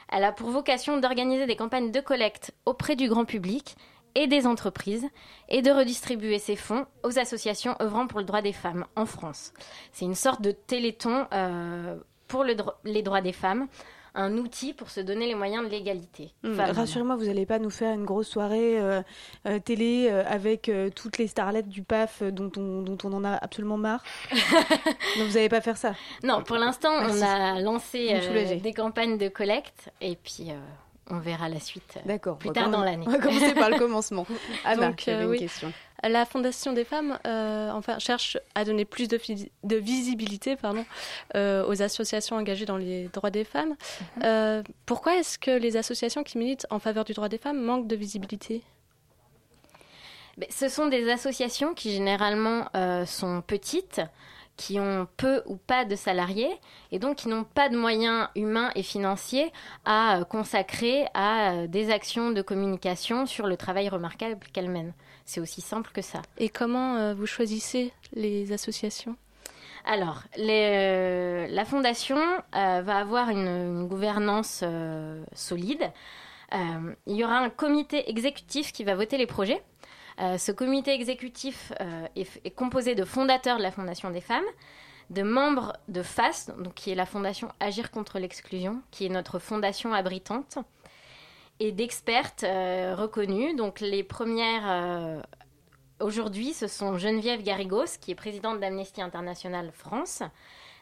elle a pour vocation d'organiser des campagnes de collecte auprès du grand public et des entreprises et de redistribuer ces fonds aux associations œuvrant pour le droit des femmes en France. C'est une sorte de téléthon euh, pour les droits des femmes un outil pour se donner les moyens de l'égalité. Hmm, rassurez-moi, vous n'allez pas nous faire une grosse soirée euh, euh, télé avec toutes les starlettes du PAF dont on, dont on en a absolument marre. non, vous n'allez pas faire ça. Non, pour l'instant, on a lancé des campagnes de collecte et puis on verra la suite euh, D'accord, plus tard dans l'année. On va commencer par le commencement. Anna, Donc, euh, une question. La Fondation des femmes euh, enfin, cherche à donner plus de, de visibilité pardon, aux associations engagées dans les droits des femmes. Mhm. pourquoi est-ce que les associations qui militent en faveur du droit des femmes manquent de visibilité? Ben, Ce sont des associations qui généralement sont petites, qui ont peu ou pas de salariés et donc qui n'ont pas de moyens humains et financiers à euh, consacrer à euh, des actions de communication sur le travail remarquable qu'elles mènent. C'est aussi simple que ça. Et comment euh, vous choisissez les associations? Alors, la fondation va avoir une, gouvernance solide. il y aura un comité exécutif qui va voter les projets. Euh, ce comité exécutif euh, est, composé de fondateurs de la Fondation des femmes, de membres de FAST, donc qui est la Fondation Agir contre l'exclusion, qui est notre fondation abritante, et d'expertes euh, reconnues. Donc les premières aujourd'hui, ce sont Geneviève Garrigos, qui est présidente d'Amnesty International France,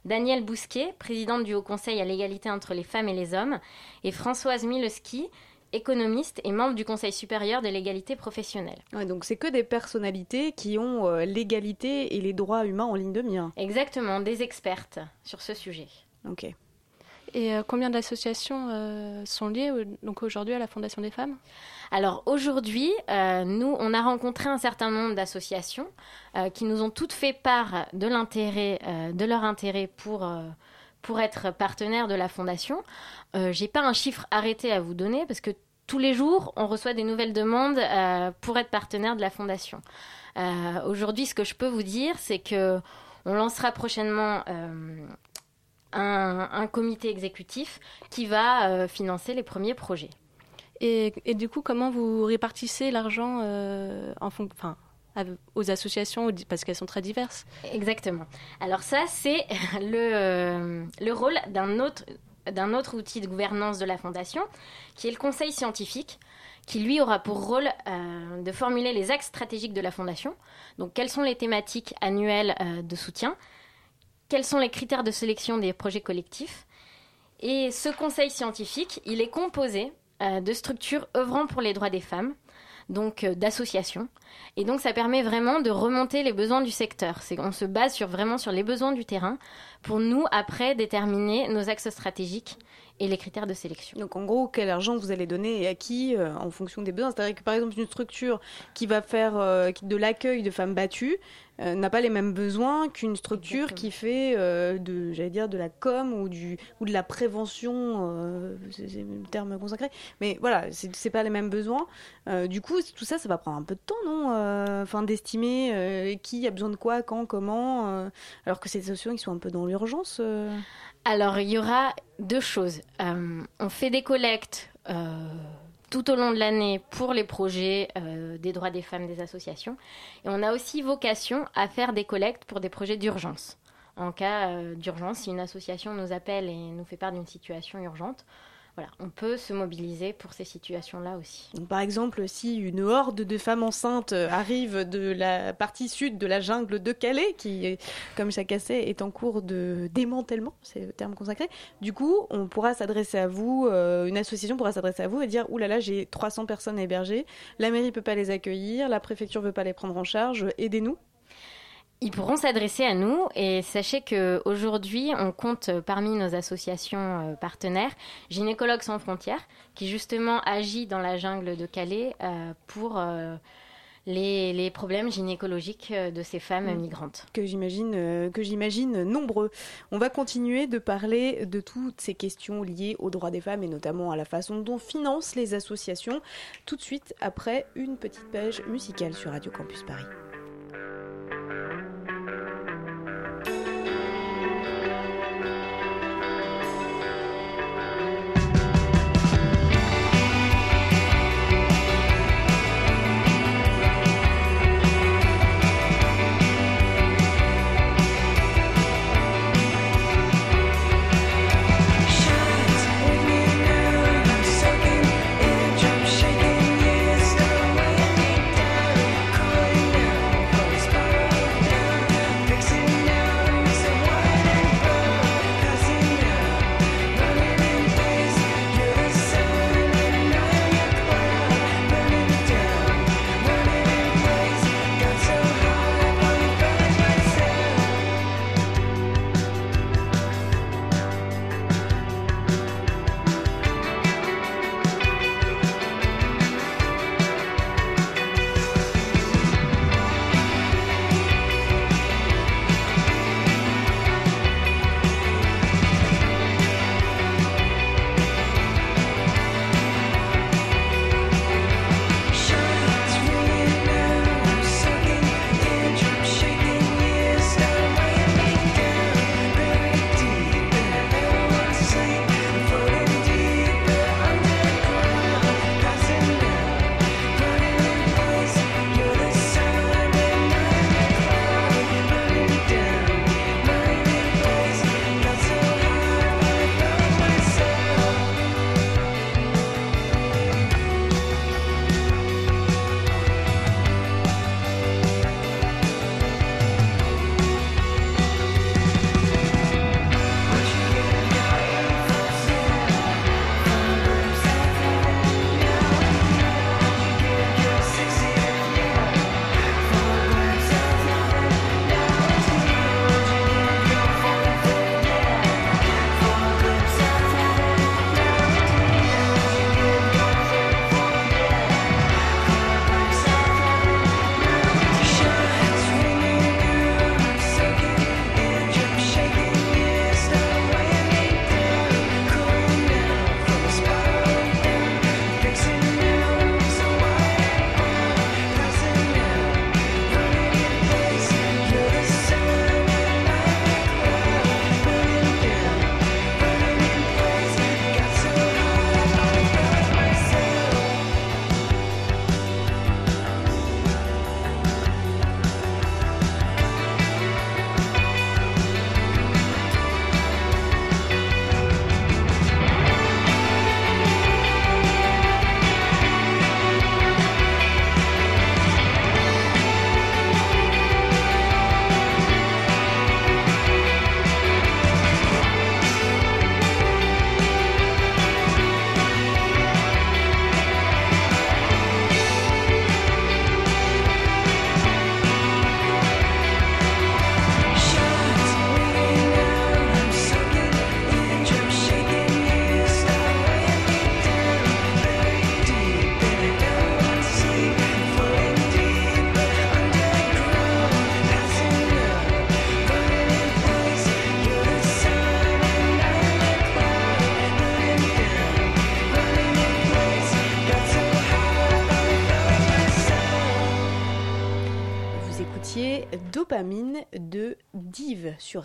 Danielle Bousquet, présidente du Haut Conseil à l'égalité entre les femmes et les hommes, et Françoise Mileski, économiste et membre du Conseil supérieur de l'égalité professionnelle. donc c'est que des personnalités qui ont euh, l'égalité et les droits humains en ligne de mire. Exactement, des expertes sur ce sujet. Ok. Et euh, combien d'associations euh, sont liées donc aujourd'hui à la Fondation des femmes? Alors aujourd'hui, nous, on a rencontré un certain nombre d'associations qui nous ont toutes fait part de l'intérêt, de leur intérêt pour pour être partenaire de la fondation. Euh, j'ai pas un chiffre arrêté à vous donner parce que tous les jours, on reçoit des nouvelles demandes euh, pour être partenaire de la fondation. Euh, aujourd'hui, ce que je peux vous dire, c'est que on lancera prochainement un, comité exécutif qui va financer les premiers projets. Et, du coup, comment vous répartissez l'argent en fonction aux associations parce qu'elles sont très diverses. Exactement. Alors ça, c'est le, euh, le rôle d'un autre, d'un autre outil de gouvernance de la Fondation, qui est le conseil scientifique, qui lui aura pour rôle euh, de formuler les axes stratégiques de la Fondation. Donc quelles sont les thématiques annuelles euh, de soutien, quels sont les critères de sélection des projets collectifs? Et ce conseil scientifique, il est composé de structures œuvrant pour les droits des femmes, donc euh, d'associations. Et donc ça permet vraiment de remonter les besoins du secteur. On se base vraiment sur les besoins du terrain pour nous, après, déterminer nos axes stratégiques et les critères de sélection. Donc en gros, quel argent vous allez donner et à qui euh, en fonction des besoins C'est-à-dire que par exemple une structure qui va faire euh, de l'accueil de femmes battues euh, n'a pas les mêmes besoins qu'une structure qui fait euh, de, j'allais dire, de la com ou du ou de la prévention, euh, c'est le terme consacré. Mais voilà, c'est c'est pas les mêmes besoins. Du coup, tout ça, ça va prendre un peu de temps, non Enfin, d'estimer qui a besoin de quoi, quand, comment, alors que c'est des associations qui sont un peu dans l'urgence. Alors, il y aura deux choses. On fait des collectes tout au long de l'année pour les projets euh, des droits des femmes des associations. Et on a aussi vocation à faire des collectes pour des projets d'urgence. En cas euh, d'urgence, si une association nous appelle et nous fait part d'une situation urgente, on peut se mobiliser pour ces situations-là aussi. Par exemple, si une horde de femmes enceintes euh, arrive de la partie sud de la jungle de Calais, qui, comme sait, est en cours de démantèlement, c'est le terme consacré, du coup, on pourra s'adresser à vous, euh, une association pourra s'adresser à vous et dire, oulala, là là, j'ai 300 personnes hébergées, la mairie peut pas les accueillir, la préfecture veut pas les prendre en charge, aidez-nous. Ils pourront s'adresser à nous et sachez que aujourd'hui, on compte euh, parmi nos associations euh, partenaires Gynécologues sans frontières, qui justement agit dans la jungle de Calais euh, pour les, les problèmes gynécologiques de ces femmes Mm. migrantes. que j'imagine que j'imagine nombreux. On va continuer de parler de toutes ces questions liées aux droits des femmes et notamment à la façon dont financent les associations tout de suite après une petite page musicale sur Radio Campus Paris. thank you.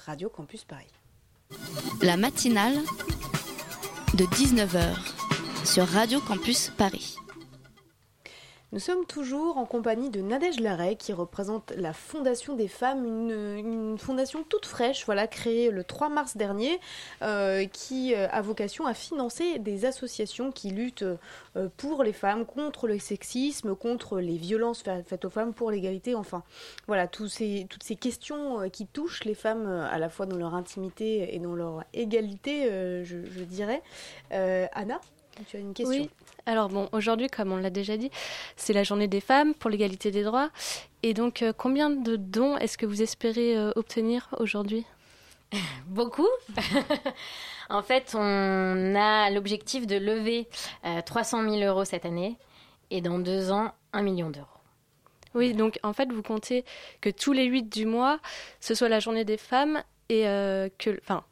Radio Campus Paris. La matinale de 19h sur Radio Campus Paris. Nous sommes toujours en compagnie de Nadège Larrey qui représente la Fondation des femmes, une, fondation toute fraîche, voilà, créée le 3 mars dernier, euh, qui euh, a vocation à financer des associations qui luttent euh, pour les femmes, contre le sexisme, contre les violences fa- faites aux femmes, pour l'égalité, enfin, voilà, ces, toutes ces questions qui touchent les femmes à la fois dans leur intimité et dans leur égalité, je, je dirais. Anna, tu as une question? Oui. Alors bon, aujourd'hui, comme on l'a déjà dit, c'est la journée des femmes pour l'égalité des droits. Et donc, euh, combien de dons est-ce que vous espérez euh, obtenir aujourd'hui? Beaucoup. en fait, on a l'objectif de lever euh, 300 000 euros cette année et dans deux ans, un million d'euros. Oui, donc en fait, vous comptez que tous les 8 du mois, ce soit la journée des femmes et euh, que, enfin,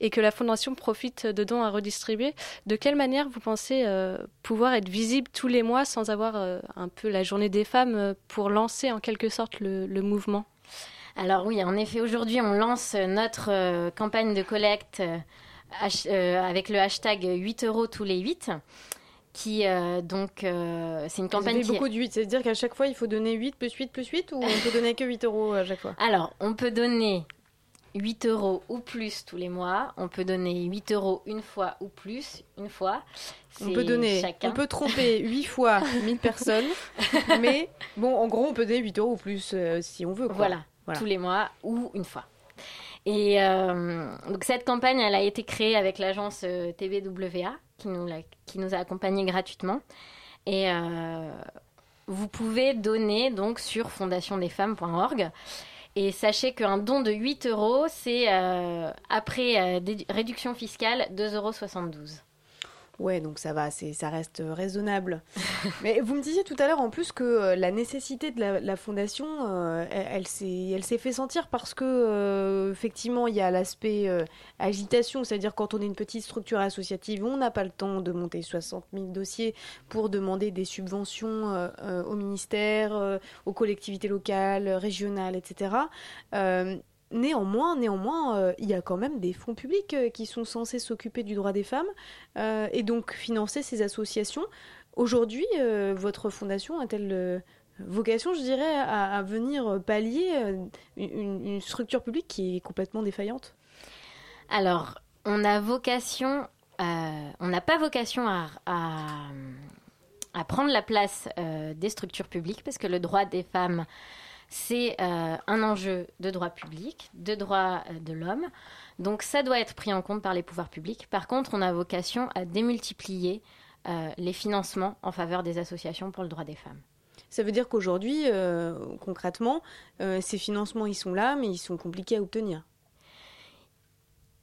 et que la fondation profite de dons à redistribuer. De quelle manière vous pensez euh, pouvoir être visible tous les mois sans avoir euh, un peu la journée des femmes euh, pour lancer en quelque sorte le, le mouvement? Alors oui, en effet, aujourd'hui, on lance notre euh, campagne de collecte avec le hashtag 8 euros tous les 8. Qui, euh, donc, euh, c'est une campagne qui... beaucoup de 8, c'est-à-dire qu'à chaque fois il faut donner 8 plus 8 plus 8 ou on peut donner que 8 euros à chaque fois? Alors, on peut donner 8 euros ou plus tous les mois. On peut donner 8 euros une fois ou plus une fois. On peut donner, chacun. on peut tromper 8 fois 1000 personnes, mais bon, en gros, on peut donner 8 euros ou plus euh, si on veut. quoi. Voilà, tous les mois ou une fois. Et euh, donc cette campagne, elle a été créée avec l'agence euh, TBWA qui nous, l'a- qui nous a accompagnés gratuitement. Et euh, vous pouvez donner donc sur fondationdesfemmes.org. Et sachez qu'un don de 8 euros, c'est euh, après euh, réduction fiscale 2,72 euros. Ouais, donc ça va, ça reste euh, raisonnable. Mais vous me disiez tout à l'heure en plus que euh, la nécessité de la, fondation, euh, elle, elle s'est, fait sentir parce que euh, effectivement il y a l'aspect agitation, c'est-à-dire quand on est une petite structure associative, on n'a pas le temps de monter 60 000 dossiers pour demander des subventions au ministère, aux collectivités locales, régionales, etc. Néanmoins, néanmoins, euh, il y a quand même des fonds publics euh, qui sont censés s'occuper du droit des femmes euh, et donc financer ces associations. Aujourd'hui, votre fondation a-t-elle vocation, je dirais, à, venir pallier une, structure publique qui est complètement défaillante? Alors, on a vocation, on n'a pas vocation à, à, prendre la place des structures publiques parce que le droit des femmes, c'est euh, un enjeu de droit public, de droit euh, de l'homme. Donc, ça doit être pris en compte par les pouvoirs publics. Par contre, on a vocation à démultiplier euh, les financements en faveur des associations pour le droit des femmes. Ça veut dire qu'aujourd'hui, euh, concrètement, ces financements, ils sont là, mais ils sont compliqués à obtenir.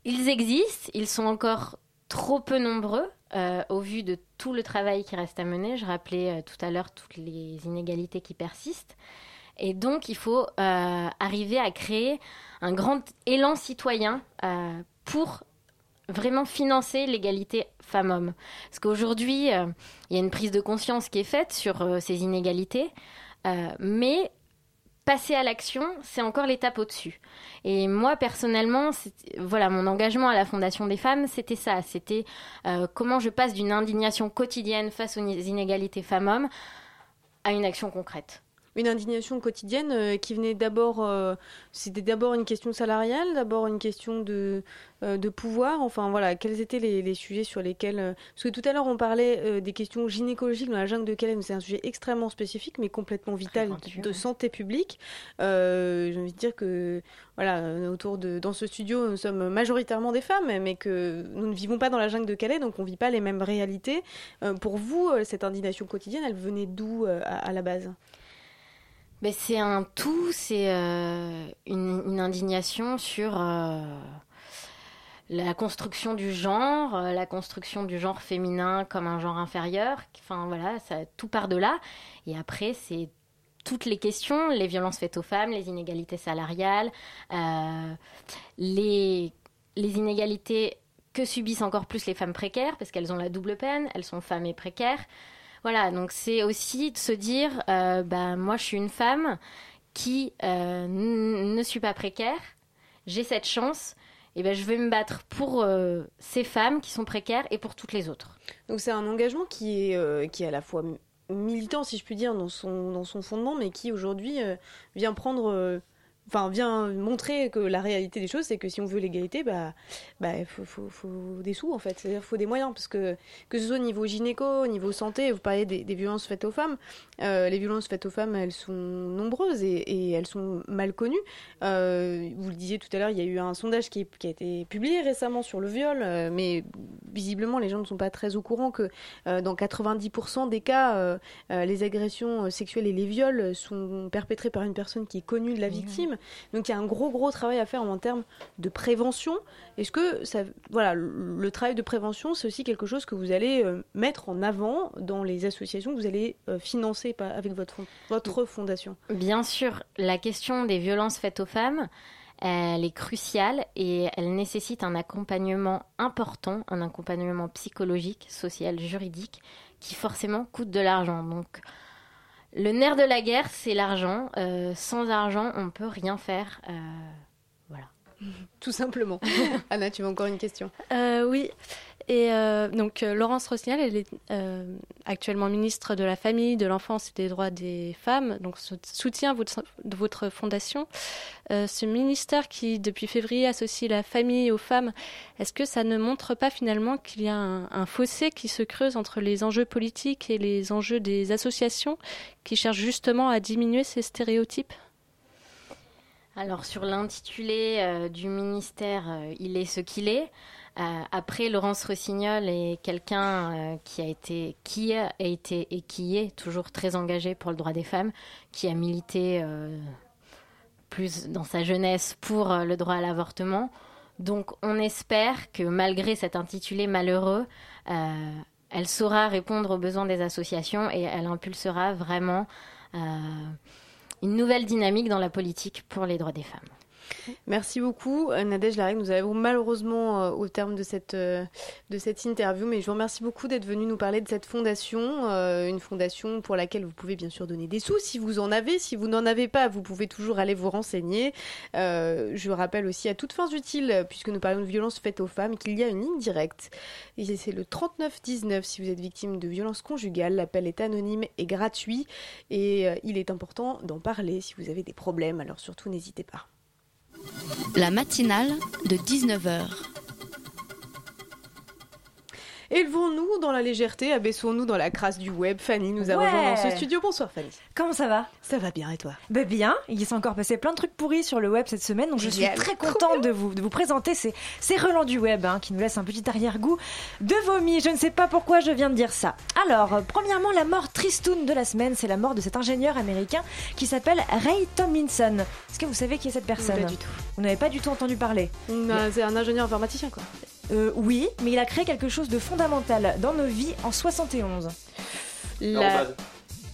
Ils existent, ils sont encore trop peu nombreux euh, au vu de tout le travail qui reste à mener. Je rappelais euh, tout à l'heure toutes les inégalités qui persistent. Et donc, il faut euh, arriver à créer un grand élan citoyen euh, pour vraiment financer l'égalité femmes-hommes. Parce qu'aujourd'hui, euh, il y a une prise de conscience qui est faite sur ces inégalités, mais passer à l'action, c'est encore l'étape au-dessus. Et moi, personnellement, voilà, mon engagement à la Fondation des femmes, c'était ça. C'était comment je passe d'une indignation quotidienne face aux inégalités femmes-hommes à une action concrète. Une indignation quotidienne euh, qui venait d'abord, euh, c'était d'abord une question salariale, d'abord une question de, euh, de pouvoir. Enfin voilà, quels étaient les, les sujets sur lesquels. parce que tout à l'heure on parlait des questions gynécologiques dans la jungle de Calais, c'est un sujet extrêmement spécifique, mais complètement vital de, de santé publique. Euh, J'ai envie de dire que voilà, autour de dans ce studio nous sommes majoritairement des femmes, mais que nous ne vivons pas dans la jungle de Calais, donc on vit pas les mêmes réalités. Euh, pour vous, cette indignation quotidienne, elle venait d'où euh, à, à la base? C'est un tout, c'est euh, une, indignation sur euh, la construction du genre, euh, la construction du genre féminin comme un genre inférieur. Enfin voilà, ça, tout part de là. Et après, c'est toutes les questions, les violences faites aux femmes, les inégalités salariales, les, les inégalités que subissent encore plus les femmes précaires, parce qu'elles ont la double peine, elles sont femmes et précaires. Voilà, donc c'est aussi de se dire, euh, bah, moi je suis une femme qui euh, ne suis pas précaire, j'ai cette chance, et ben je vais me battre pour euh, ces femmes qui sont précaires et pour toutes les autres. Donc c'est un engagement qui est, qui est à la fois mi- militant, si je puis dire, dans son, dans son fondement, mais qui aujourd'hui vient prendre... Enfin, vient montrer que la réalité des choses, c'est que si on veut l'égalité, bah, bah, faut, faut, faut des sous en fait, c'est-à-dire faut des moyens, parce que que ce soit au niveau gynéco, au niveau santé, vous parlez des, des violences faites aux femmes, euh, les violences faites aux femmes, elles sont nombreuses et, et elles sont mal connues. Euh, vous le disiez tout à l'heure, il y a eu un sondage qui, qui a été publié récemment sur le viol, euh, mais visiblement les gens ne sont pas très au courant que dans 90% des cas, les agressions sexuelles et les viols sont perpétrés par une personne qui est connue de la victime. Donc il y a un gros gros travail à faire en termes de prévention. Est-ce que voilà, le, travail de prévention, c'est aussi quelque chose que vous allez euh, mettre en avant dans les associations que vous allez euh, financer avec votre, votre fondation? Bien sûr, la question des violences faites aux femmes, elle est cruciale et elle nécessite un accompagnement important, un accompagnement psychologique, social, juridique, qui forcément coûte de l'argent. Donc, le nerf de la guerre, c'est l'argent. Euh, sans argent, on peut rien faire. Euh, voilà. Tout simplement. Anna, tu as encore une question? Euh, oui. Et euh, donc euh, Laurence Rossignol, elle est euh, actuellement ministre de la Famille, de l'Enfance et des Droits des Femmes, donc sou- soutient votre, votre fondation. Ce ministère qui, depuis février, associe la famille aux femmes, est-ce que ça ne montre pas finalement qu'il y a un, fossé qui se creuse entre les enjeux politiques et les enjeux des associations qui cherchent justement à diminuer ces stéréotypes? Alors sur l'intitulé du ministère, il est ce qu'il est. Euh, après, Laurence Rossignol est quelqu'un euh, qui a été, qui et qui est toujours très engagé pour le droit des femmes, qui a milité euh, plus dans sa jeunesse pour le droit à l'avortement. Donc, on espère que malgré cet intitulé malheureux, elle saura répondre aux besoins des associations et elle impulsera vraiment une nouvelle dynamique dans la politique pour les droits des femmes. Merci beaucoup, euh, Nadège Larek. Nous arrivons malheureusement euh, au terme de cette, euh, de cette interview, mais je vous remercie beaucoup d'être venu nous parler de cette fondation, une fondation pour laquelle vous pouvez bien sûr donner des sous si vous en avez. Si vous n'en avez pas, vous pouvez toujours aller vous renseigner. Je rappelle aussi à toutes fins utiles, puisque nous parlons de violences faites aux femmes, qu'il y a une ligne directe. C'est le 3919 si vous êtes victime de violences conjugales. L'appel est anonyme et gratuit, et il est important d'en parler si vous avez des problèmes. Alors surtout, n'hésitez pas. La matinale de 19h. Élevons-nous dans la légèreté, abaissons-nous dans la crasse du web. Fanny nous a Ouais. rejoint dans ce studio. Bonsoir Fanny. Comment ça va? Ça va bien et toi? Bah bien, il s'est encore passé plein de trucs pourris sur le web cette semaine, donc je suis très contente de vous, de vous présenter ces, ces relents du web hein, qui nous laissent un petit arrière-goût de vomi. Je ne sais pas pourquoi je viens de dire ça. Alors, euh, premièrement, la mort tristoun de la semaine, c'est la mort de cet ingénieur américain qui s'appelle Ray Tomlinson. Est-ce que vous savez qui est cette personne? Pas du tout. Vous n'avez pas du tout entendu parler? C'est un ingénieur informaticien quoi. Euh, Oui, mais il a créé quelque chose de fondamental dans nos vies en 71. La-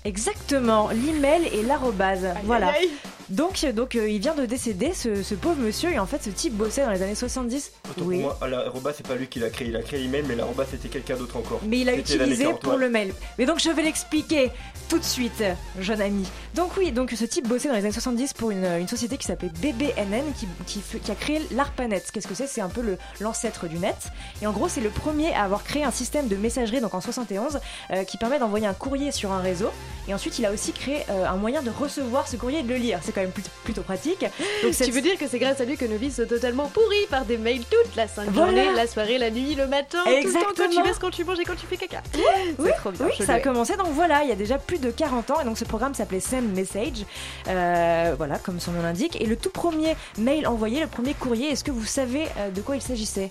Exactement, l'email et l'arrobase. Voilà. aïe. Donc, donc euh, il vient de décéder, ce, ce pauvre monsieur, et en fait, ce type bossait dans les années 70. Autant pour moi, l'arroba c'est pas lui qui l'a créé, il a créé l'email, mais l'arroba c'était quelqu'un d'autre encore. Mais il a C'était l'année utilisé 40, pour le mail. Mais donc je vais l'expliquer tout de suite, jeune ami. Donc oui, donc ce type bossait dans les années 70 pour une, une société qui s'appelait BBNN qui, qui, a créé l'ARPANET. Qu'est-ce que c'est? C'est un peu le- l'ancêtre du net. Et en gros, c'est le premier à avoir créé un système de messagerie, donc en 71, euh, qui permet d'envoyer un courrier sur un réseau. Et ensuite, il a aussi créé euh, un moyen de recevoir ce courrier et de le lire. C'est quand même plutôt, plutôt pratique. Donc, tu veux dire que c'est grâce à lui que nos vies sont totalement pourries par des mails toute la Voilà. journée, la soirée, la nuit, le matin, tout le temps, quand tu Exactement. baisses, quand tu manges et quand tu fais caca. Oui, trop bien. oui, ça a commencé donc voilà, il y a déjà plus de 40 ans et donc ce programme s'appelait Send Message, Euh, voilà comme son nom l'indique. Et le tout premier mail envoyé, le premier courrier, est-ce que vous savez euh, de quoi il s'agissait?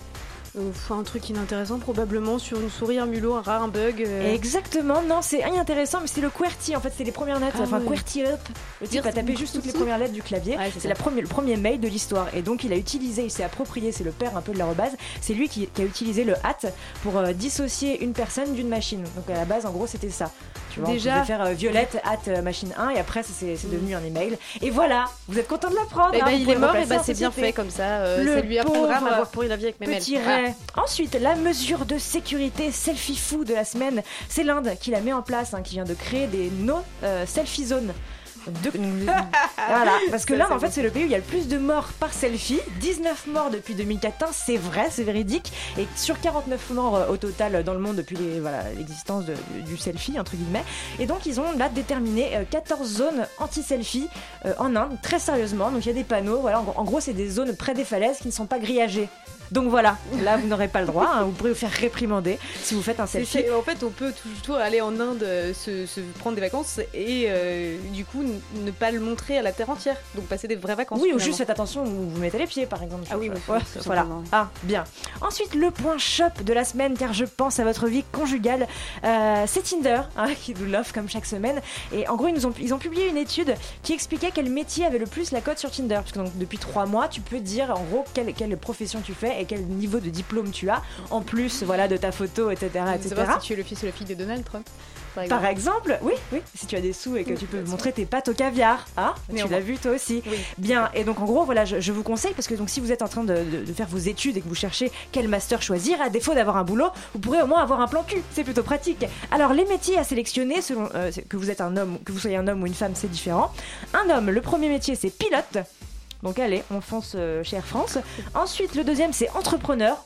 Euh, un truc inintéressant probablement sur une souris, un mulot, un rat, un bug. euh. Exactement, non, c'est rien intéressant, mais c'est le QWERTY en fait, c'est les premières lettres, Ah enfin ouais. QWERTY up. Le type a tapé juste toutes les premières lettres du clavier. Ouais, c'est le premier mail de l'histoire. Et donc il a utilisé, il s'est approprié, c'est le père un peu de l'arrobase, c'est lui qui, qui a utilisé le hat pour euh, dissocier une personne d'une machine. Donc à la base, en gros, c'était ça. Tu vois, Déjà- on pouvait faire euh, Violette at euh, machine 1 et après c'est c'est devenu un email. Et voilà, vous êtes content de l'apprendre. Eh hein, ben, vous il est mort, et ben, en c'est bien fait comme ça. euh, Le ça lui apprendra à m'avoir pourri la vie avec mes mails. Ensuite, la mesure de sécurité selfie fou de la semaine, c'est l'Inde qui la met en place, hein, qui vient de créer des no euh, selfie zones. Voilà, parce que l'Inde, en fait, c'est le pays où il y a le plus de morts par selfie. 19 morts depuis 2014, c'est vrai, c'est véridique. Et sur 49 morts euh, au total euh, dans le monde depuis voilà, l'existence du selfie, entre guillemets. Et donc, ils ont là déterminé euh, 14 zones anti-selfie en Inde, très sérieusement. Donc, il y a des panneaux. Voilà, en gros, c'est des zones près des falaises qui ne sont pas grillagées. Donc voilà, là vous n'aurez pas le droit, hein. vous pourrez vous faire réprimander si vous faites un selfie. en fait, on peut toujours aller en Inde, euh, se, se prendre des vacances et euh, du coup ne pas le montrer à la terre entière. Donc passer des vraies vacances. Oui, ou finalement. juste faites attention où vous mettez les pieds, par exemple. Ah oui, oui, Ouais, voilà. Ah, bien. Ensuite, le point shop de la semaine, car je pense à votre vie conjugale. Euh, c'est Tinder, hein, qui nous l'offre comme chaque semaine. Et en gros, ils, nous ont, ils ont publié une étude qui expliquait quel métier avait le plus la cote sur Tinder. Parce que donc, depuis trois mois, tu peux dire en gros quelle, quelle profession tu fais et quel niveau de diplôme tu as, en plus voilà, de ta photo, etc. Etc. savoir si tu es le fils ou la fille de Donald Trump. Par exemple. Par exemple, oui, oui, si tu as des sous et que tu peux montrer tes pâtes au caviar, ah, tu l'as vu toi aussi. Bien, et donc en gros, voilà, je, je vous conseille parce que donc si vous êtes en train de, de- de faire vos études et que vous cherchez quel master choisir, à défaut d'avoir un boulot, vous pourrez au moins avoir un plan cul. C'est plutôt pratique. Alors les métiers à sélectionner, selon euh, que vous êtes un homme, que vous soyez un homme ou une femme, c'est différent. Un homme, le premier métier c'est pilote. Donc allez, on fonce euh, chez Air France. Ensuite, le deuxième c'est entrepreneur.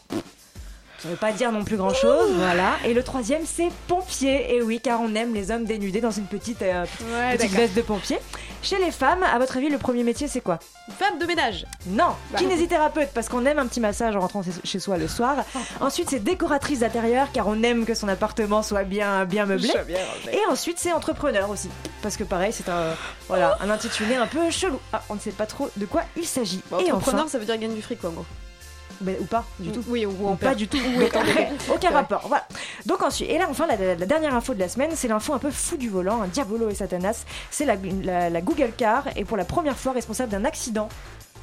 Ça veut pas dire non plus grand chose, voilà. Et le troisième, c'est pompier. Et oui, car on aime les hommes dénudés dans une petite, euh, Ouais, petite d'accord. veste de pompier. Chez les femmes, à votre avis, le premier métier, c'est quoi? Femme de ménage. Non, Bah. kinésithérapeute, parce qu'on aime un petit massage en rentrant chez soi le soir. Ensuite, c'est décoratrice d'intérieur, car on aime que son appartement soit bien, bien meublé. Bien. Et ensuite, c'est entrepreneur aussi, parce que pareil, c'est un, voilà, un intitulé un peu chelou. Ah, on ne sait pas trop de quoi il s'agit. Et Entrepreneur, enfin, ça veut dire gagner du fric, quoi, en gros. Ben, ou pas du tout. Oui, ou, Ou pas perd. du tout. Ou aucun rapport. Voilà. Donc ensuite, et là enfin la, la- la dernière info de la semaine, c'est l'info un peu fou du volant, un diabolo et satanas. C'est la, Google Car est pour la première fois responsable d'un accident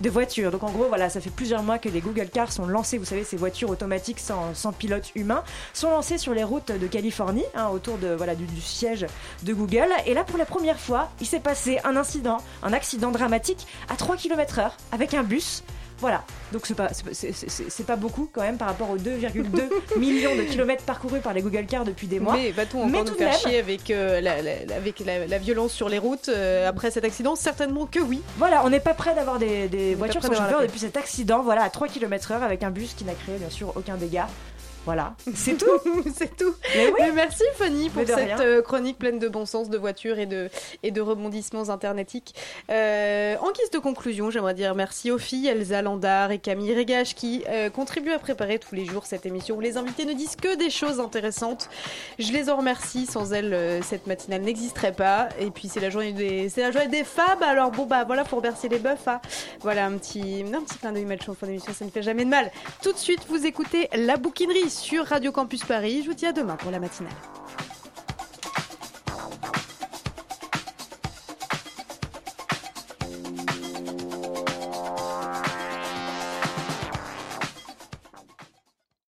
de voiture. Donc en gros, voilà, ça fait plusieurs mois que les Google Cars sont lancés, vous savez, ces voitures automatiques sans, sans pilote humain, sont lancées sur les routes de Californie, hein, autour de, voilà, du, du siège de Google. Et là, pour la première fois, il s'est passé un incident, un accident dramatique à 3 km/h avec un bus. Voilà, donc c'est pas, c'est pas- beaucoup quand même par rapport aux 2,2 millions de kilomètres parcourus par les Google Cars depuis des mois. Mais va-t-on encore nous faire chier avec, euh, la, la- la- avec la, la violence sur les routes euh, après cet accident? Certainement que oui. Voilà, on n'est pas près d'avoir des, voitures sans chauffeur depuis cet accident, voilà, à 3 km/h avec un bus qui n'a créé bien sûr aucun dégât. Voilà, c'est tout. c'est tout. Mais oui. Mais merci Fanny pour cette rien. euh, chronique pleine de bon sens, de voitures et de, et de rebondissements internetiques. Euh, en guise de conclusion, j'aimerais dire merci aux filles Elsa Landard et Camille Régache qui euh, contribuent à préparer tous les jours cette émission où les invités ne disent que des choses intéressantes. Je les en remercie. Sans elles, cette matinale n'existerait pas. Et puis c'est la journée des, c'est la journée des femmes. Alors bon bah voilà pour remercier les bœufs. hein. Voilà un petit, un petit clin d'œil match en fin d'émission, ça ne fait jamais de mal. Tout de suite, vous écoutez la bouquinerie sur Radio Campus Paris. Je vous dis à demain pour la matinale.